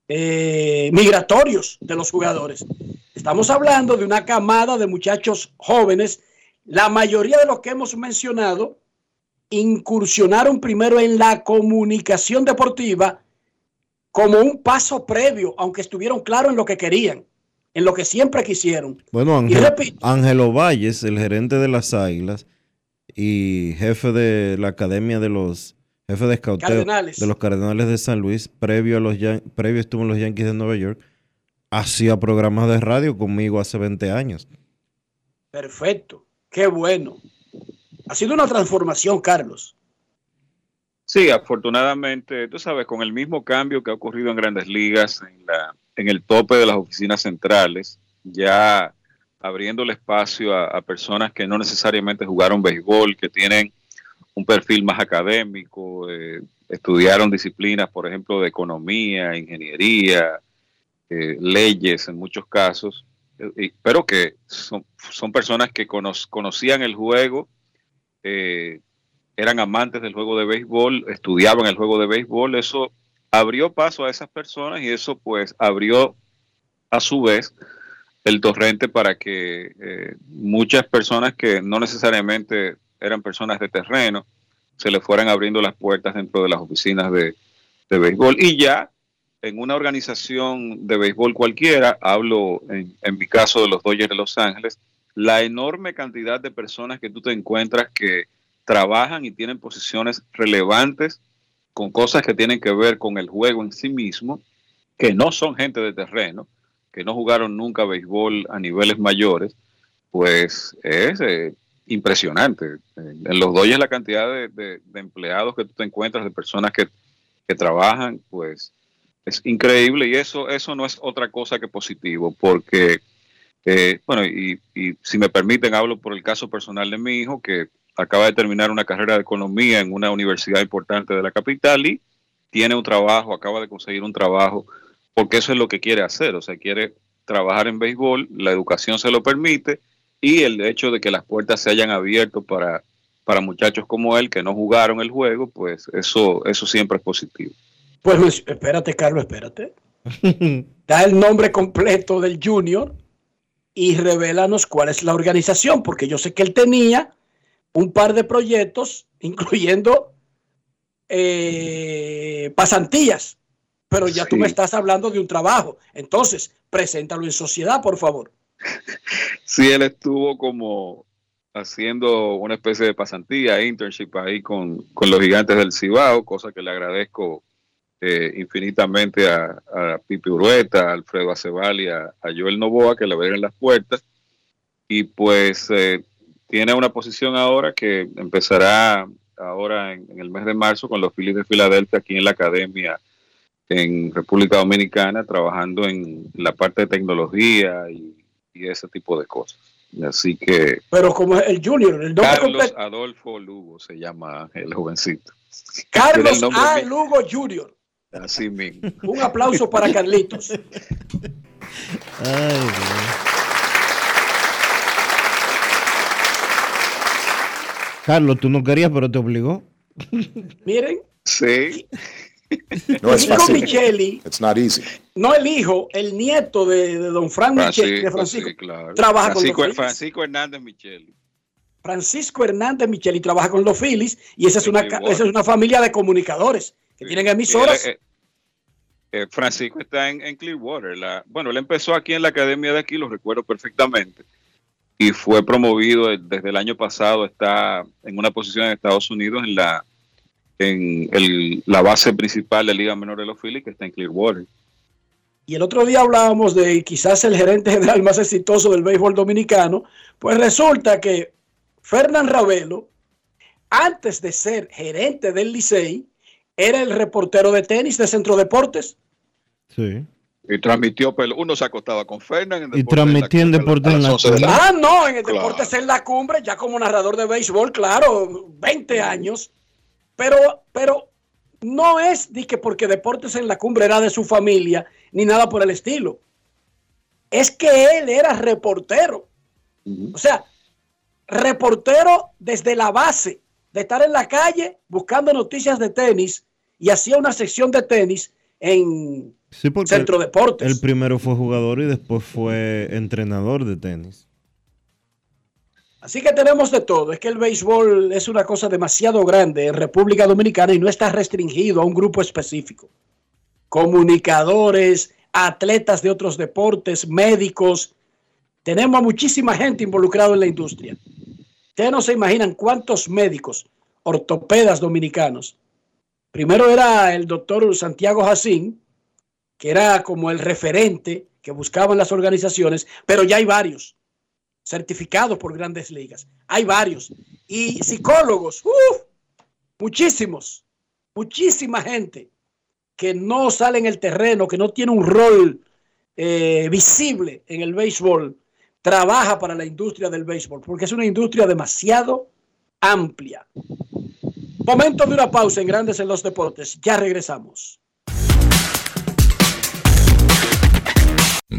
eh, migratorios de los jugadores. Estamos hablando de una camada de muchachos jóvenes. La mayoría de los que hemos mencionado incursionaron primero en la comunicación deportiva como un paso previo, aunque estuvieron claros en lo que querían, en lo que siempre quisieron. Bueno, Ángelo Valles, el gerente de las Águilas y jefe de la Academia de los jefe de escauteo de los Cardenales de San Luis, previo a los previo estuvo en los Yankees de Nueva York, hacía programas de radio conmigo hace 20 años. Perfecto, qué bueno. Ha sido una transformación, Carlos. Sí, afortunadamente, tú sabes, con el mismo cambio que ha ocurrido en grandes ligas, en, la, en el tope de las oficinas centrales, ya abriendo el espacio a, a personas que no necesariamente jugaron béisbol, que tienen un perfil más académico, eh, estudiaron disciplinas, por ejemplo, de economía, ingeniería, eh, leyes en muchos casos, eh, pero que son, son personas que conocían el juego, eran amantes del juego de béisbol, estudiaban el juego de béisbol, eso abrió paso a esas personas y eso pues abrió a su vez el torrente para que muchas personas que no necesariamente eran personas de terreno, se le fueran abriendo las puertas dentro de las oficinas de, béisbol. Y ya en una organización de béisbol cualquiera, hablo en, en, mi caso de los Dodgers de Los Ángeles, la enorme cantidad de personas que tú te encuentras que trabajan y tienen posiciones relevantes con cosas que tienen que ver con el juego en sí mismo, que no son gente de terreno, que no jugaron nunca béisbol a niveles mayores, pues es eh, impresionante. En los Dodgers la cantidad de, empleados que tú te encuentras, de personas que, trabajan, pues es increíble y eso, eso no es otra cosa que positivo, porque, eh, bueno, y, si me permiten, hablo por el caso personal de mi hijo, que acaba de terminar una carrera de economía en una universidad importante de la capital y tiene un trabajo, acaba de conseguir un trabajo, porque eso es lo que quiere hacer, o sea, quiere trabajar en béisbol, la educación se lo permite y el hecho de que las puertas se hayan abierto para, para muchachos como él que no jugaron el juego, pues eso, eso siempre es positivo. Pues espérate, Carlos, espérate. (laughs) da el nombre completo del junior y revelanos cuál es la organización, porque yo sé que él tenía un par de proyectos, incluyendo eh, pasantías, pero ya tú me estás hablando de un trabajo. Entonces, preséntalo en sociedad, por favor. Sí, él estuvo como haciendo una especie de pasantía, internship ahí con, los gigantes del Cibao, cosa que le agradezco eh, infinitamente a, a, Pipi Urueta, a Alfredo Acebal y a, Joel Novoa que le abrieron las puertas. Y pues eh, tiene una posición ahora que empezará ahora en, en, el mes de marzo con los Phillies de Filadelfia aquí en la academia en República Dominicana, trabajando en la parte de tecnología y y ese tipo de cosas. Así que. Pero como el Junior, el nombre Carlos Adolfo Lugo se llama el jovencito. Carlos A. Lugo Junior. Así mismo. Un aplauso para Carlitos. (laughs) Carlos, tú no querías, pero te obligó. Miren. Sí. (laughs) No es fácil. Micheli, It's not easy. no el hijo, el nieto de, de don Frank Micheli, de Francisco, trabaja con los Francisco Hernández Micheli. Francisco Hernández Micheli trabaja con los Phillies y esa es, una, esa es una familia de comunicadores que tienen emisoras. Eh, eh, Francisco está en, Clearwater. La, bueno, él empezó aquí en la academia de aquí, lo recuerdo perfectamente, y fue promovido desde el año pasado, está en una posición en Estados Unidos en la en el, la base principal de Liga Menor de los Phillies, que está en Clearwater. Y el otro día hablábamos de quizás el gerente general más exitoso del béisbol dominicano. Pues resulta que Fernán Ravelo, antes de ser gerente del Licey, era el reportero de tenis de Centro Deportes. Sí. Y transmitió, uno se acostaba con Fernan. Y transmitía en Deportes en la cumbre. Ah, no, en el Deportes en la cumbre, ya como narrador de béisbol, claro, 20 años. Pero, pero no es de que porque Deportes en la cumbre era de su familia, ni nada por el estilo. Es que él era reportero. O sea, reportero desde la base, de estar en la calle buscando noticias de tenis y hacía una sección de tenis en Centro Deportes. El primero fue jugador y después fue entrenador de tenis. Así que tenemos de todo. Es que el béisbol es una cosa demasiado grande en República Dominicana y no está restringido a un grupo específico. Comunicadores, atletas de otros deportes, médicos. Tenemos a muchísima gente involucrada en la industria. Ustedes no se imaginan cuántos médicos, ortopedas dominicanos. Primero era el doctor Santiago Jacín, que era como el referente que buscaban las organizaciones, pero ya hay varios certificados por grandes ligas. Hay varios. Y psicólogos, muchísimos, muchísima gente que no sale en el terreno, que no tiene un rol eh, visible en el béisbol, trabaja para la industria del béisbol, porque es una industria demasiado amplia. Momento de una pausa en Grandes en los Deportes. Ya regresamos.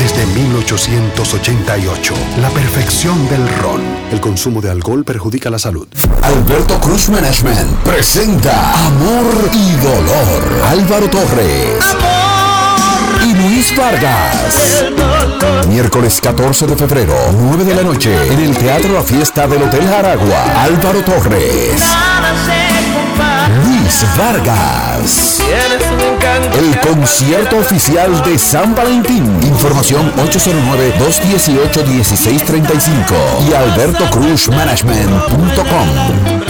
desde 1888, la perfección del ron. El consumo de alcohol perjudica la salud. Alberto Cruz Management presenta Amor y Dolor. Álvaro Torres. Y Luis Vargas. Miércoles 14 de febrero, 9 de la noche, en el Teatro La Fiesta del Hotel Jaragua. Álvaro Torres. Vargas. El concierto oficial de San Valentín. Información 809-218-1635 y albertocruzmanagement.com.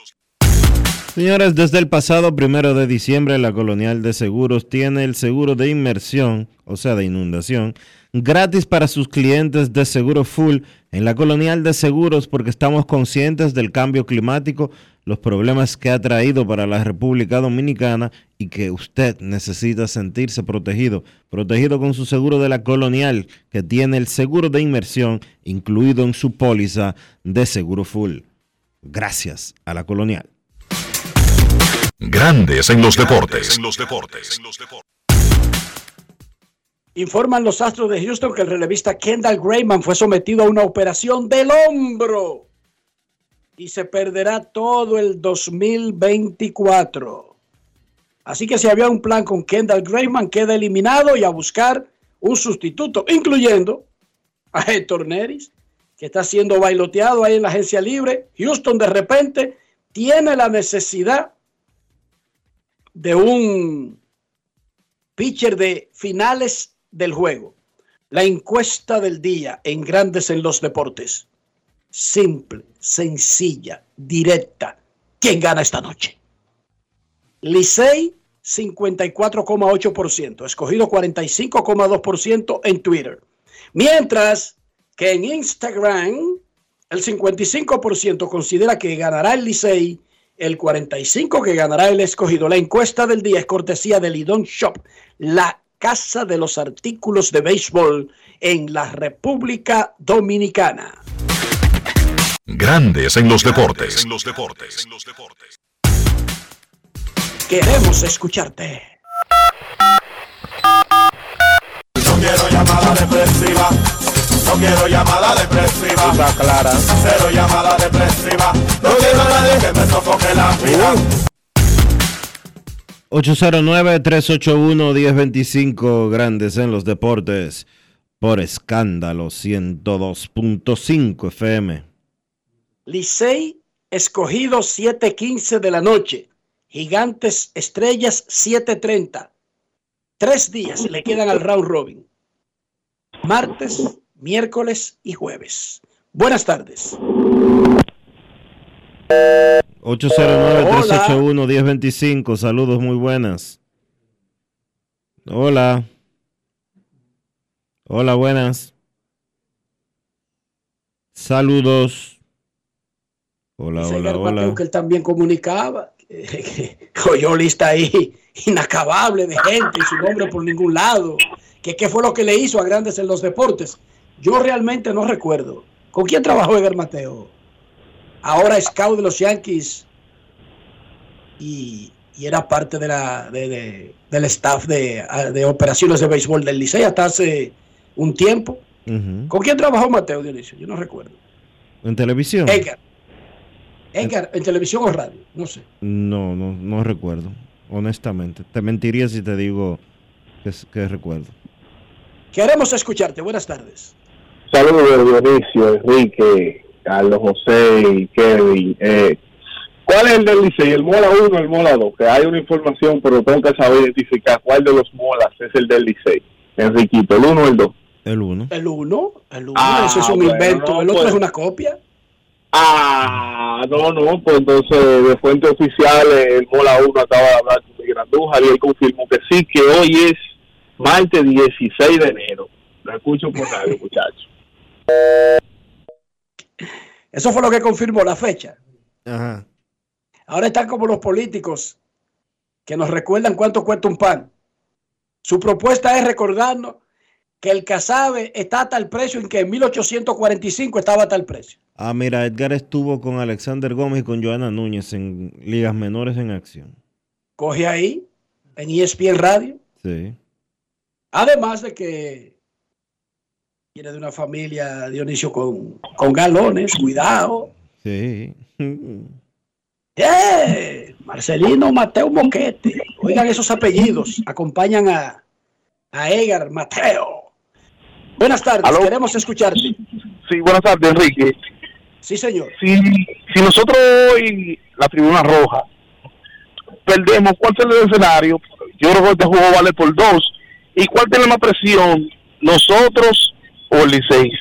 Señores, desde el pasado primero de diciembre, la Colonial de Seguros tiene el seguro de inmersión, o sea, de inundación, gratis para sus clientes de seguro full en la Colonial de Seguros porque estamos conscientes del cambio climático, los problemas que ha traído para la República Dominicana y que usted necesita sentirse protegido, protegido con su seguro de la Colonial, que tiene el seguro de inmersión incluido en su póliza de seguro full. Gracias a la Colonial. Grandes en los deportes. Informan los Astros de Houston que el relevista Kendall Grayman fue sometido a una operación del hombro y se perderá todo el 2024. Así que si había un plan con Kendall Grayman, queda eliminado y a buscar un sustituto, incluyendo a Héctor Neris, que está siendo bailoteado ahí en la agencia libre. Houston de repente tiene la necesidad de un pitcher de finales del juego. La encuesta del día en Grandes en los Deportes. Simple, sencilla, directa. ¿Quién gana esta noche? Licey 54,8%, escogido 45,2% en Twitter. Mientras que en Instagram el 55% considera que ganará el Licey el 45 que ganará el escogido. La encuesta del día es cortesía de Lidon Shop, la casa de los artículos de béisbol en la República Dominicana. Grandes en los deportes. Queremos escucharte. No quiero llamada depresiva. No quiero llamada depresiva. Está clara. Cero llamada depresiva. 809-381-1025, Grandes en los deportes, por escándalo 102.5 FM. Licey escogido 7:15 de la noche. Gigantes Estrellas 7:30. Tres días le quedan al round robin. Martes, miércoles y jueves. Buenas tardes. 809-381-1025, saludos muy buenas. Hola. Hola, buenas. Saludos. Hola, Dice hola, hola. que él también comunicaba. Cogió (laughs) lista ahí inacabable de gente y su nombre por ningún lado. Que qué fue lo que le hizo a Grandes en los deportes. Yo realmente no recuerdo. ¿Con quién trabajó Edgar Mateo? Ahora es scout de los Yankees y, y era parte de la, de- de- del staff de, de operaciones de béisbol del Licey hasta hace un tiempo. ¿Con quién trabajó Mateo Dionisio? Yo no recuerdo. ¿En televisión? Edgar. Edgar, en televisión o radio, no sé. No, no, no recuerdo, honestamente. Te mentiría si te digo que, que recuerdo. Queremos escucharte. Buenas tardes. Saludos, Dionisio, Enrique, Carlos José y Kevin. Eh, ¿Cuál es el del Licey? ¿El Mola 1 o el Mola 2? Que hay una información, pero tengo que saber identificar cuál de los Molas es el del Licey. Enriquito, ¿el 1 o el 2? El 1. El uno, el uno, Ah, eso es un bueno, invento. no, el otro pues. es una copia. Ah, no, no, pues entonces de fuente oficial el Mola 1 acaba de hablar con Miguel Andújar y él confirmó que sí, que hoy es martes 16 de enero. Lo escucho por radio, muchachos. Eso fue lo que confirmó la fecha. Ajá. Ahora están como los políticos que nos recuerdan cuánto cuesta un pan. Su propuesta es recordarnos que el casabe está a tal precio en que en 1845 estaba a tal precio. Ah, mira, Edgar estuvo con Alexander Gómez y con Joana Núñez en ligas menores en acción. Coge ahí, en ESPN Radio. Sí. Además de que viene de una familia, Dionisio, con, con galones, cuidado. Sí. ¡Eh! Marcelino Mateo Moquete. Oigan esos apellidos. Acompañan a, a Edgar Mateo. Buenas tardes, ¿Aló? queremos escucharte. Sí, buenas tardes, Enrique. Sí, señor. Si, si nosotros hoy, la tribuna roja, perdemos, ¿cuál es el escenario? Yo creo que este juego vale por dos. ¿Y cuál tiene más presión? ¿Nosotros o Licey?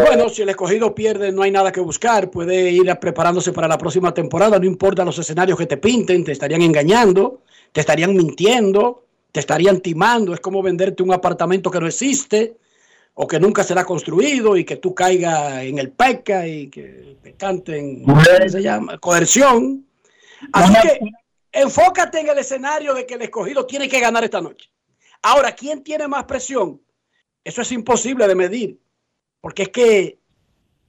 Bueno, si el escogido pierde, no hay nada que buscar. Puede ir preparándose para la próxima temporada. No importa los escenarios que te pinten, te estarían engañando, te estarían mintiendo, te estarían timando. Es como venderte un apartamento que no existe o que nunca será construido y que tú caigas en el peca y que te canten, ¿cómo se llama? Coerción. Así que enfócate en el escenario de que el escogido tiene que ganar esta noche. Ahora, ¿quién tiene más presión? Eso es imposible de medir. Porque es que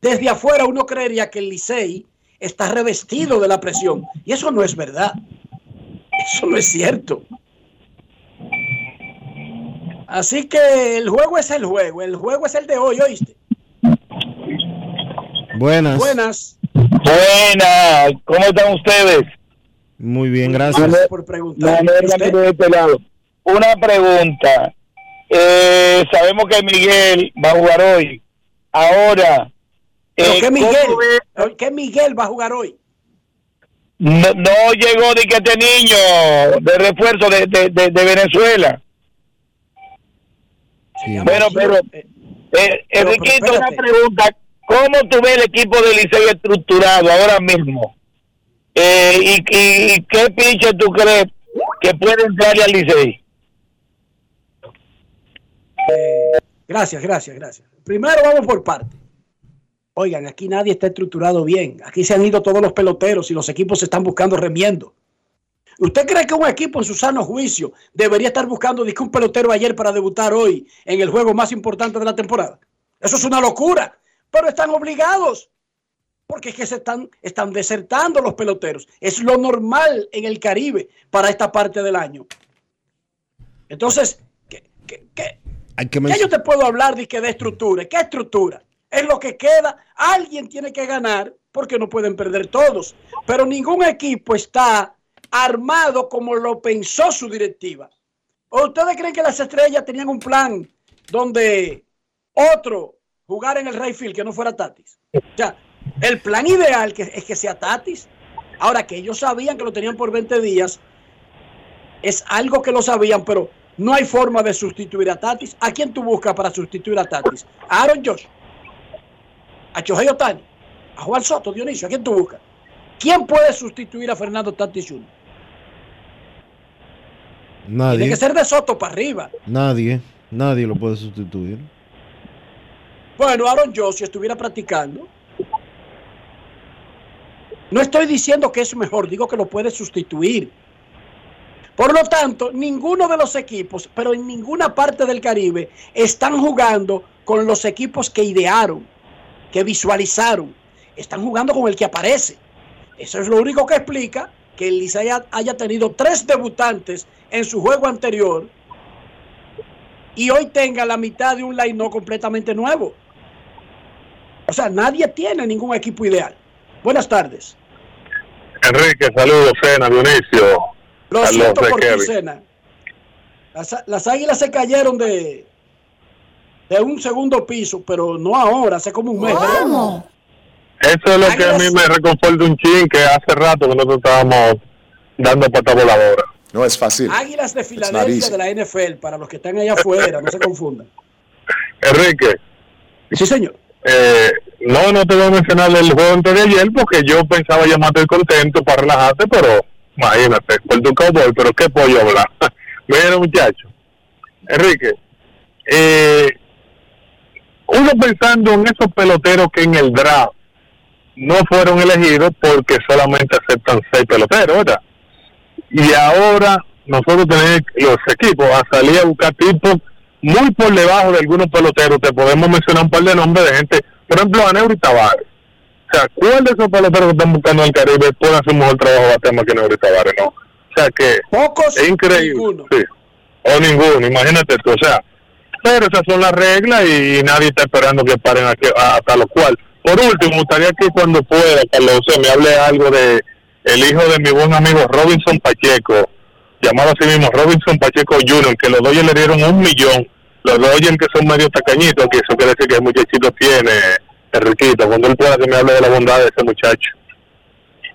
desde afuera uno creería que el Licey está revestido de la presión. Y eso no es verdad. Eso no es cierto. Así que el juego es el juego. El juego es el de hoy, ¿oíste? Buenas. Buenas. Buenas, ¿cómo están ustedes? Muy bien, gracias. por preguntar. Este. Una pregunta. Eh, sabemos que Miguel va a jugar hoy. Ahora, ¿Pero eh, qué ¿cómo Miguel? ¿Qué Miguel va a jugar hoy? no, no llegó de que este niño de refuerzo de, de, de- de Venezuela. Bueno, pero, eh, Enriquito, una pregunta. ¿Cómo tú ves el equipo de Licey estructurado ahora mismo? Eh, y, y- y qué pinche tú crees que puede entrarle al Licey? Gracias, gracias, gracias. Primero vamos por parte. Oigan, aquí nadie está estructurado bien. Aquí se han ido todos los peloteros y los equipos se están buscando remiendo. ¿Usted cree que un equipo en su sano juicio debería estar buscando un pelotero ayer para debutar hoy en el juego más importante de la temporada? Eso es una locura, pero están obligados. porque es que se están, están desertando los peloteros. Es lo normal en el Caribe para esta parte del año. Entonces, ¿qué, qué, qué, Hay que ¿qué yo te puedo hablar de que de estructura? ¿Qué estructura? Es lo que queda. Alguien tiene que ganar porque no pueden perder todos. Pero ningún equipo está armado como lo pensó su directiva. ¿O ustedes creen que las estrellas tenían un plan donde otro jugar en el Rayfield que no fuera Tatis? O sea, el plan ideal que, es que sea Tatis. Ahora que ellos sabían que lo tenían por 20 días, es algo que lo sabían, pero no hay forma de sustituir a Tatis. ¿A quién tú buscas para sustituir a Tatis? ¿A Aaron Josh? ¿A Chohei Otani? ¿A Juan Soto, Dionisio? ¿A quién tú buscas? ¿Quién puede sustituir a Fernando Tatis Jr.? Tiene Nadie. que ser de Soto para arriba. Nadie. Nadie lo puede sustituir. Bueno, Aaron Josh, si estuviera practicando, no estoy diciendo que es mejor, digo que lo puede sustituir. Por lo tanto, ninguno de los equipos, pero en ninguna parte del Caribe, están jugando con los equipos que idearon, que visualizaron. Están jugando con el que aparece. Eso es lo único que explica que el Licey haya, tenido tres debutantes en su juego anterior y hoy tenga la mitad de un line completamente nuevo. O sea, nadie tiene ningún equipo ideal. Buenas tardes. Enrique, saludos, Cena, Dionisio. Lo siento por ti, Kevin. Cena. Las, las águilas se cayeron de, de un segundo piso, pero no ahora, hace como un mes. Eso es lo que a mí me reconforta un chin, que hace rato que nosotros estábamos dando pata voladora. No es fácil. Águilas de Filadelfia de la NFL, para los que están allá afuera, no se confundan. Enrique. Sí, señor. Eh, no, no te voy a mencionar el juego antes de ayer porque yo pensaba llamarte contento para relajarte, pero imagínate, por tu cowboy, pero qué pollo hablar. (laughs) Mira, muchacho. Enrique, eh, uno pensando en esos peloteros que en el draft no fueron elegidos porque solamente aceptan seis peloteros, ¿verdad? Y ahora nosotros tenemos los equipos a salir a buscar tipos muy por debajo de algunos peloteros. Te podemos mencionar un par de nombres de gente, por ejemplo, a Neuri Tavares. O sea, ¿cuál de esos peloteros que están buscando en el Caribe puede hacer un mejor trabajo tema que Neuri Tavares? No. O sea, que es increíble. Sí. O ninguno, imagínate tú. O sea, pero esas son las reglas y, nadie está esperando que paren aquí, hasta lo cual. Por último, me gustaría que cuando pueda, Carlos, me hable algo de el hijo de mi buen amigo Robinson Pacheco, llamado así mismo Robinson Pacheco Jr., que los Dodgers le dieron un millón. Los Dodgers que son medio tacañitos, que eso quiere decir que el muchachito tiene, Enriquito, cuando él pueda que me hable de la bondad de ese muchacho.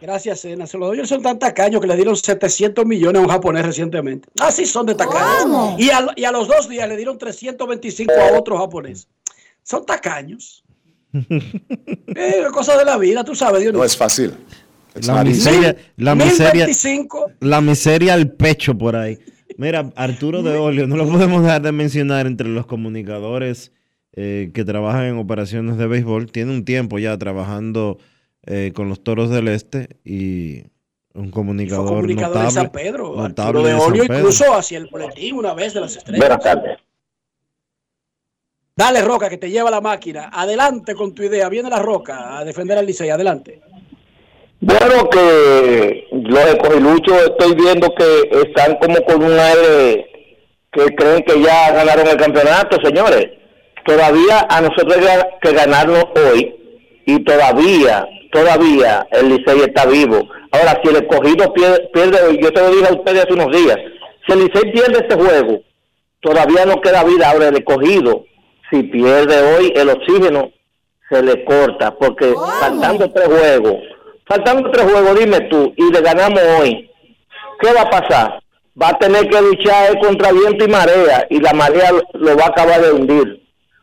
Gracias, Cena. Se los Dodgers son tan tacaños que le dieron 700 millones a un japonés recientemente. Así son de tacaños. Y a, y a los dos días le dieron 325 a otro japonés. Son tacaños. (laughs) Eh, cosa de la vida, tú sabes, Dios No es fácil. La miseria, la miseria, 25. la miseria al pecho por ahí. Mira, Arturo de Olio, no lo podemos dejar de mencionar entre los comunicadores eh, que trabajan en operaciones de béisbol. Tiene un tiempo ya trabajando eh, con los Toros del Este y un comunicador, Fue comunicador notable. de San Pedro. notable de de San Olio Pedro. incluso hacia el boletín una vez de las estrellas. Buenas tardes. Dale, Roca, que te lleva la máquina. Adelante con tu idea. Viene la Roca a defender al Licey. Adelante. Bueno, que los escogiluchos estoy viendo que están como con un aire que creen que ya ganaron el campeonato, señores. Todavía a nosotros hay que ganarlo hoy y todavía, todavía el Licey está vivo. Ahora, si el escogido pierde, pierde hoy, yo te lo dije a ustedes hace unos días, si el Licey pierde este juego, todavía no queda vida. Ahora, el escogido, si pierde hoy, el oxígeno se le corta, porque faltando tres juegos, faltando tres juegos, dime tú, y le ganamos hoy, ¿qué va a pasar? Va a tener que luchar contra viento y marea, y la marea lo va a acabar de hundir.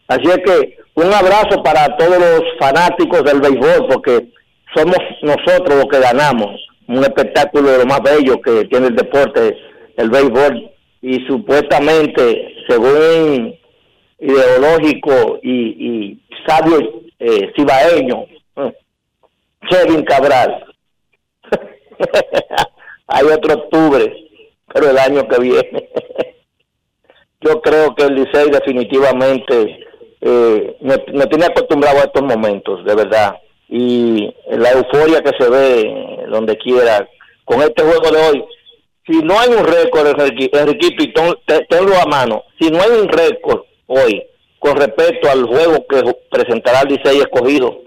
Así es que un abrazo para todos los fanáticos del béisbol, porque somos nosotros los que ganamos. Un espectáculo de lo más bello que tiene el deporte, el béisbol. Y supuestamente, según ideológico y, y sabio eh, cibaeño, eh, Kevin Cabral. (laughs) Hay otro octubre, pero el año que viene. (laughs) Yo creo que el Licey definitivamente eh, me, me tiene acostumbrado a estos momentos, de verdad. y la euforia que se ve donde quiera con este juego de hoy. Si no hay un récord, Enrique, tenlo a mano. Si no hay un récord hoy con respecto al juego que presentará el Licey escogido,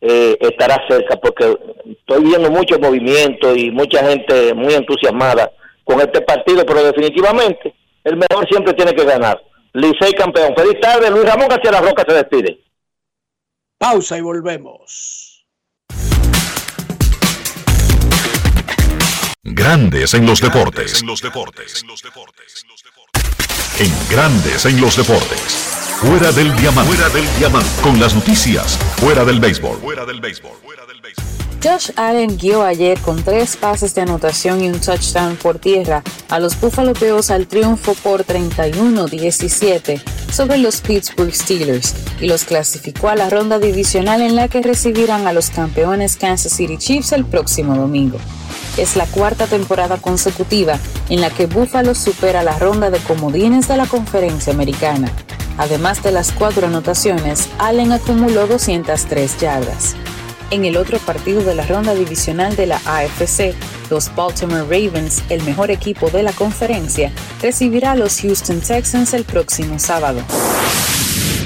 eh, estará cerca, porque estoy viendo mucho movimiento y mucha gente muy entusiasmada con este partido, pero definitivamente el mejor siempre tiene que ganar. Licey campeón. Feliz tarde, Luis Ramón García La Roca se despide. Pausa y volvemos. Grandes en los deportes. En los deportes. En Grandes en los deportes. Fuera del diamante. Fuera del diamante. Con las noticias. Fuera del béisbol. Fuera del béisbol. Josh Allen guió ayer con tres pases de anotación y un touchdown por tierra a los Buffalo Bills al triunfo por 31-17 sobre los Pittsburgh Steelers y los clasificó a la ronda divisional en la que recibirán a los campeones Kansas City Chiefs el próximo domingo. Es la cuarta temporada consecutiva en la que Buffalo supera la ronda de comodines de la conferencia americana. Además de las cuatro anotaciones, Allen acumuló 203 yardas. En el otro partido de la ronda divisional de la AFC, los Baltimore Ravens, el mejor equipo de la conferencia, recibirá a los Houston Texans el próximo sábado.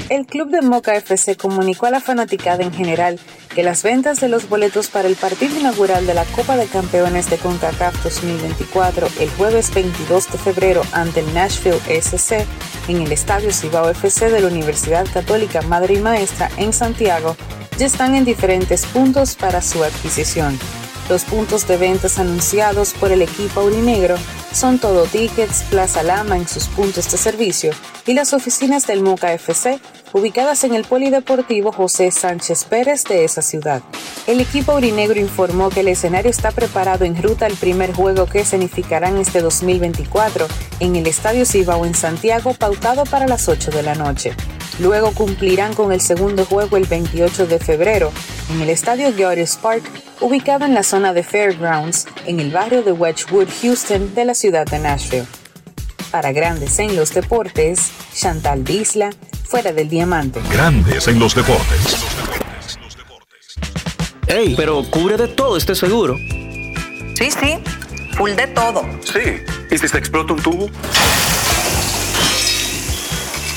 El club de Moca FC comunicó a la fanaticada en general que las ventas de los boletos para el partido inaugural de la Copa de Campeones de CONCACAF 2024 el jueves 22 de febrero ante el Nashville SC en el Estadio Cibao FC de la Universidad Católica Madre y Maestra en Santiago ya están en diferentes puntos para su adquisición. Los puntos de ventas anunciados por el equipo aurinegro son Todo Tickets, Plaza Lama en sus puntos de servicio y las oficinas del Moca FC ubicadas en el Polideportivo José Sánchez Pérez de esa ciudad. El equipo aurinegro informó que el escenario está preparado en ruta al primer juego que escenificarán este 2024 en el Estadio Cibao en Santiago pautado para las 8 de la noche. Luego cumplirán con el segundo juego el 28 de febrero en el Estadio Georges Park, ubicado en la zona de Fairgrounds, en el barrio de Wedgwood, Houston, de la ciudad de Nashville. Para Grandes en los Deportes, Chantal Disla, fuera del diamante. Grandes en los Deportes. Ey, pero cubre de todo este seguro. Sí, sí, full de todo. Sí, ¿y si se explota un tubo?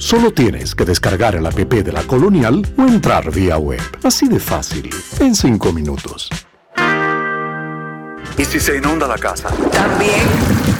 Solo tienes que descargar el app de la Colonial o entrar vía web. Así de fácil, en 5 minutos. ¿Y si se inunda la casa? También.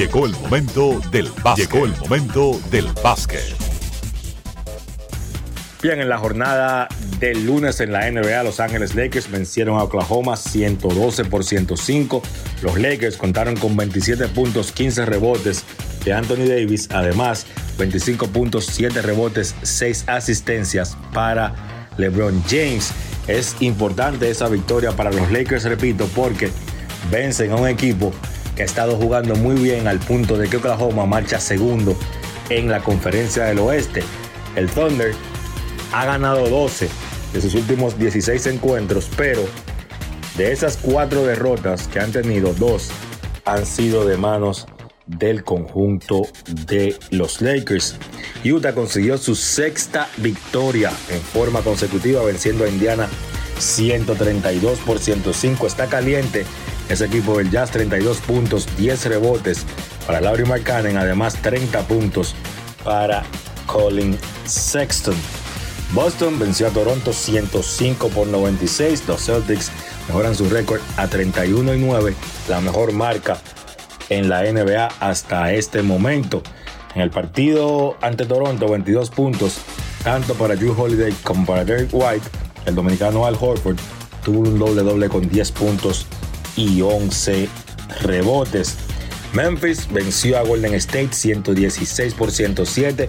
llegó el momento del básquet. Llegó el momento del básquet. Bien, en la jornada del lunes en la NBA, Los Ángeles Lakers vencieron a Oklahoma 112 por 105. Los Lakers contaron con 27 puntos, 15 rebotes de Anthony Davis. Además, 25 puntos, 7 rebotes, 6 asistencias para LeBron James. Es importante esa victoria para los Lakers, repito, porque vencen a un equipo ha estado jugando muy bien al punto de que Oklahoma marcha segundo en la conferencia del oeste. El Thunder ha ganado 12 de sus últimos 16 encuentros, pero de esas cuatro derrotas que han tenido, dos han sido de manos del conjunto de los Lakers. Utah consiguió su sexta victoria en forma consecutiva venciendo a Indiana 132 por 105. Está caliente ese equipo del Jazz, 32 puntos, 10 rebotes para Laurie McCann, además 30 puntos para Colin Sexton. Boston venció a Toronto 105 por 96. Los Celtics mejoran su récord a 31 y 9, la mejor marca en la NBA hasta este momento. En el partido ante Toronto, 22 puntos, tanto para Drew Holiday como para Derek White. El dominicano Al Horford tuvo un doble doble con 10 puntos y 11 rebotes. Memphis venció a Golden State 116 por 107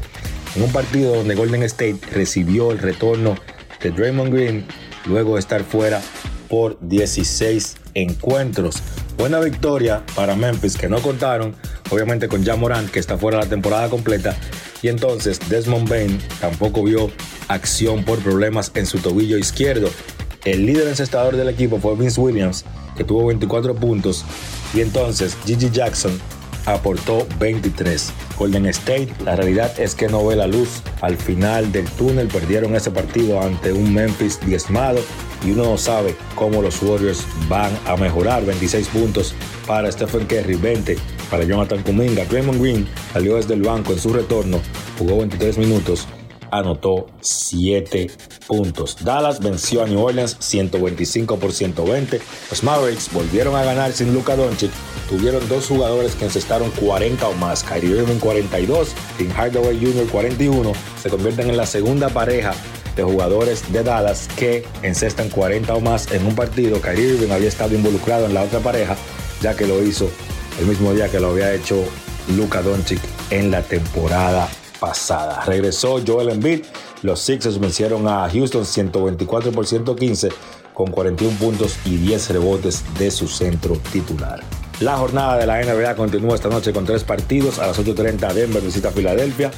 en un partido donde Golden State recibió el retorno de Draymond Green luego de estar fuera por 16 encuentros. Buena victoria para Memphis que no contaron obviamente con Jan Morant que está fuera la temporada completa y entonces Desmond Bain tampoco vio acción por problemas en su tobillo izquierdo. El líder encestador del equipo fue Vince Williams tuvo 24 puntos y entonces Gigi Jackson aportó 23. Golden State, la realidad es que no ve la luz al final del túnel, perdieron ese partido ante un Memphis diezmado y uno no sabe cómo los Warriors van a mejorar. 26 puntos para Stephen Curry, 20 para Jonathan Kuminga. Draymond Green salió desde el banco en su retorno, jugó 23 minutos anotó 7 puntos. Dallas venció a New Orleans 125 por 120. Los Mavericks volvieron a ganar sin Luka Doncic. Tuvieron dos jugadores que encestaron 40 o más. Kyrie Irving 42, Tim Hardaway Jr. 41. Se convierten en la segunda pareja de jugadores de Dallas que encestan 40 o más en un partido. Kyrie Irving había estado involucrado en la otra pareja, ya que lo hizo el mismo día que lo había hecho Luka Doncic en la temporada pasada. Regresó Joel Embiid. Los Sixers vencieron a Houston 124 por 115 con 41 puntos y 10 rebotes de su centro titular. La jornada de la NBA continúa esta noche con tres partidos. A las 8.30 Denver visita Filadelfia.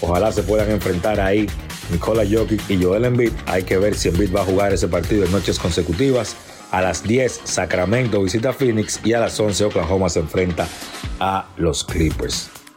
Ojalá se puedan enfrentar ahí Nikola Jokic y Joel Embiid. Hay que ver si Embiid va a jugar ese partido en noches consecutivas. A las 10 Sacramento visita Phoenix y a las 11 Oklahoma se enfrenta a los Clippers.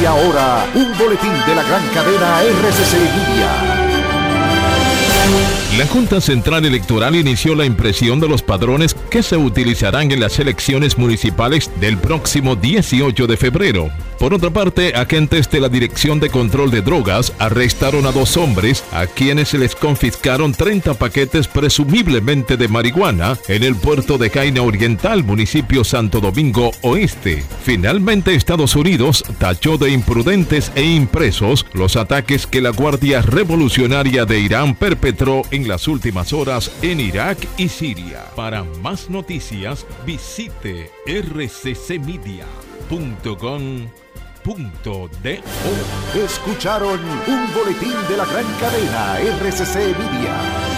Y ahora, un boletín de la gran cadena RCC Media. La Junta Central Electoral inició la impresión de los padrones que se utilizarán en las elecciones municipales del próximo 18 de febrero. Por otra parte, agentes de la Dirección de Control de Drogas arrestaron a dos hombres a quienes se les confiscaron 30 paquetes presumiblemente de marihuana en el puerto de Jaina Oriental, municipio Santo Domingo Oeste. Finalmente, Estados Unidos tachó de imprudentes e impresos los ataques que la Guardia Revolucionaria de Irán perpetró en las últimas horas en Irak y Siria. Para más noticias, visite rccmedia.com punto de. Escucharon un boletín de la gran cadena RCC Media.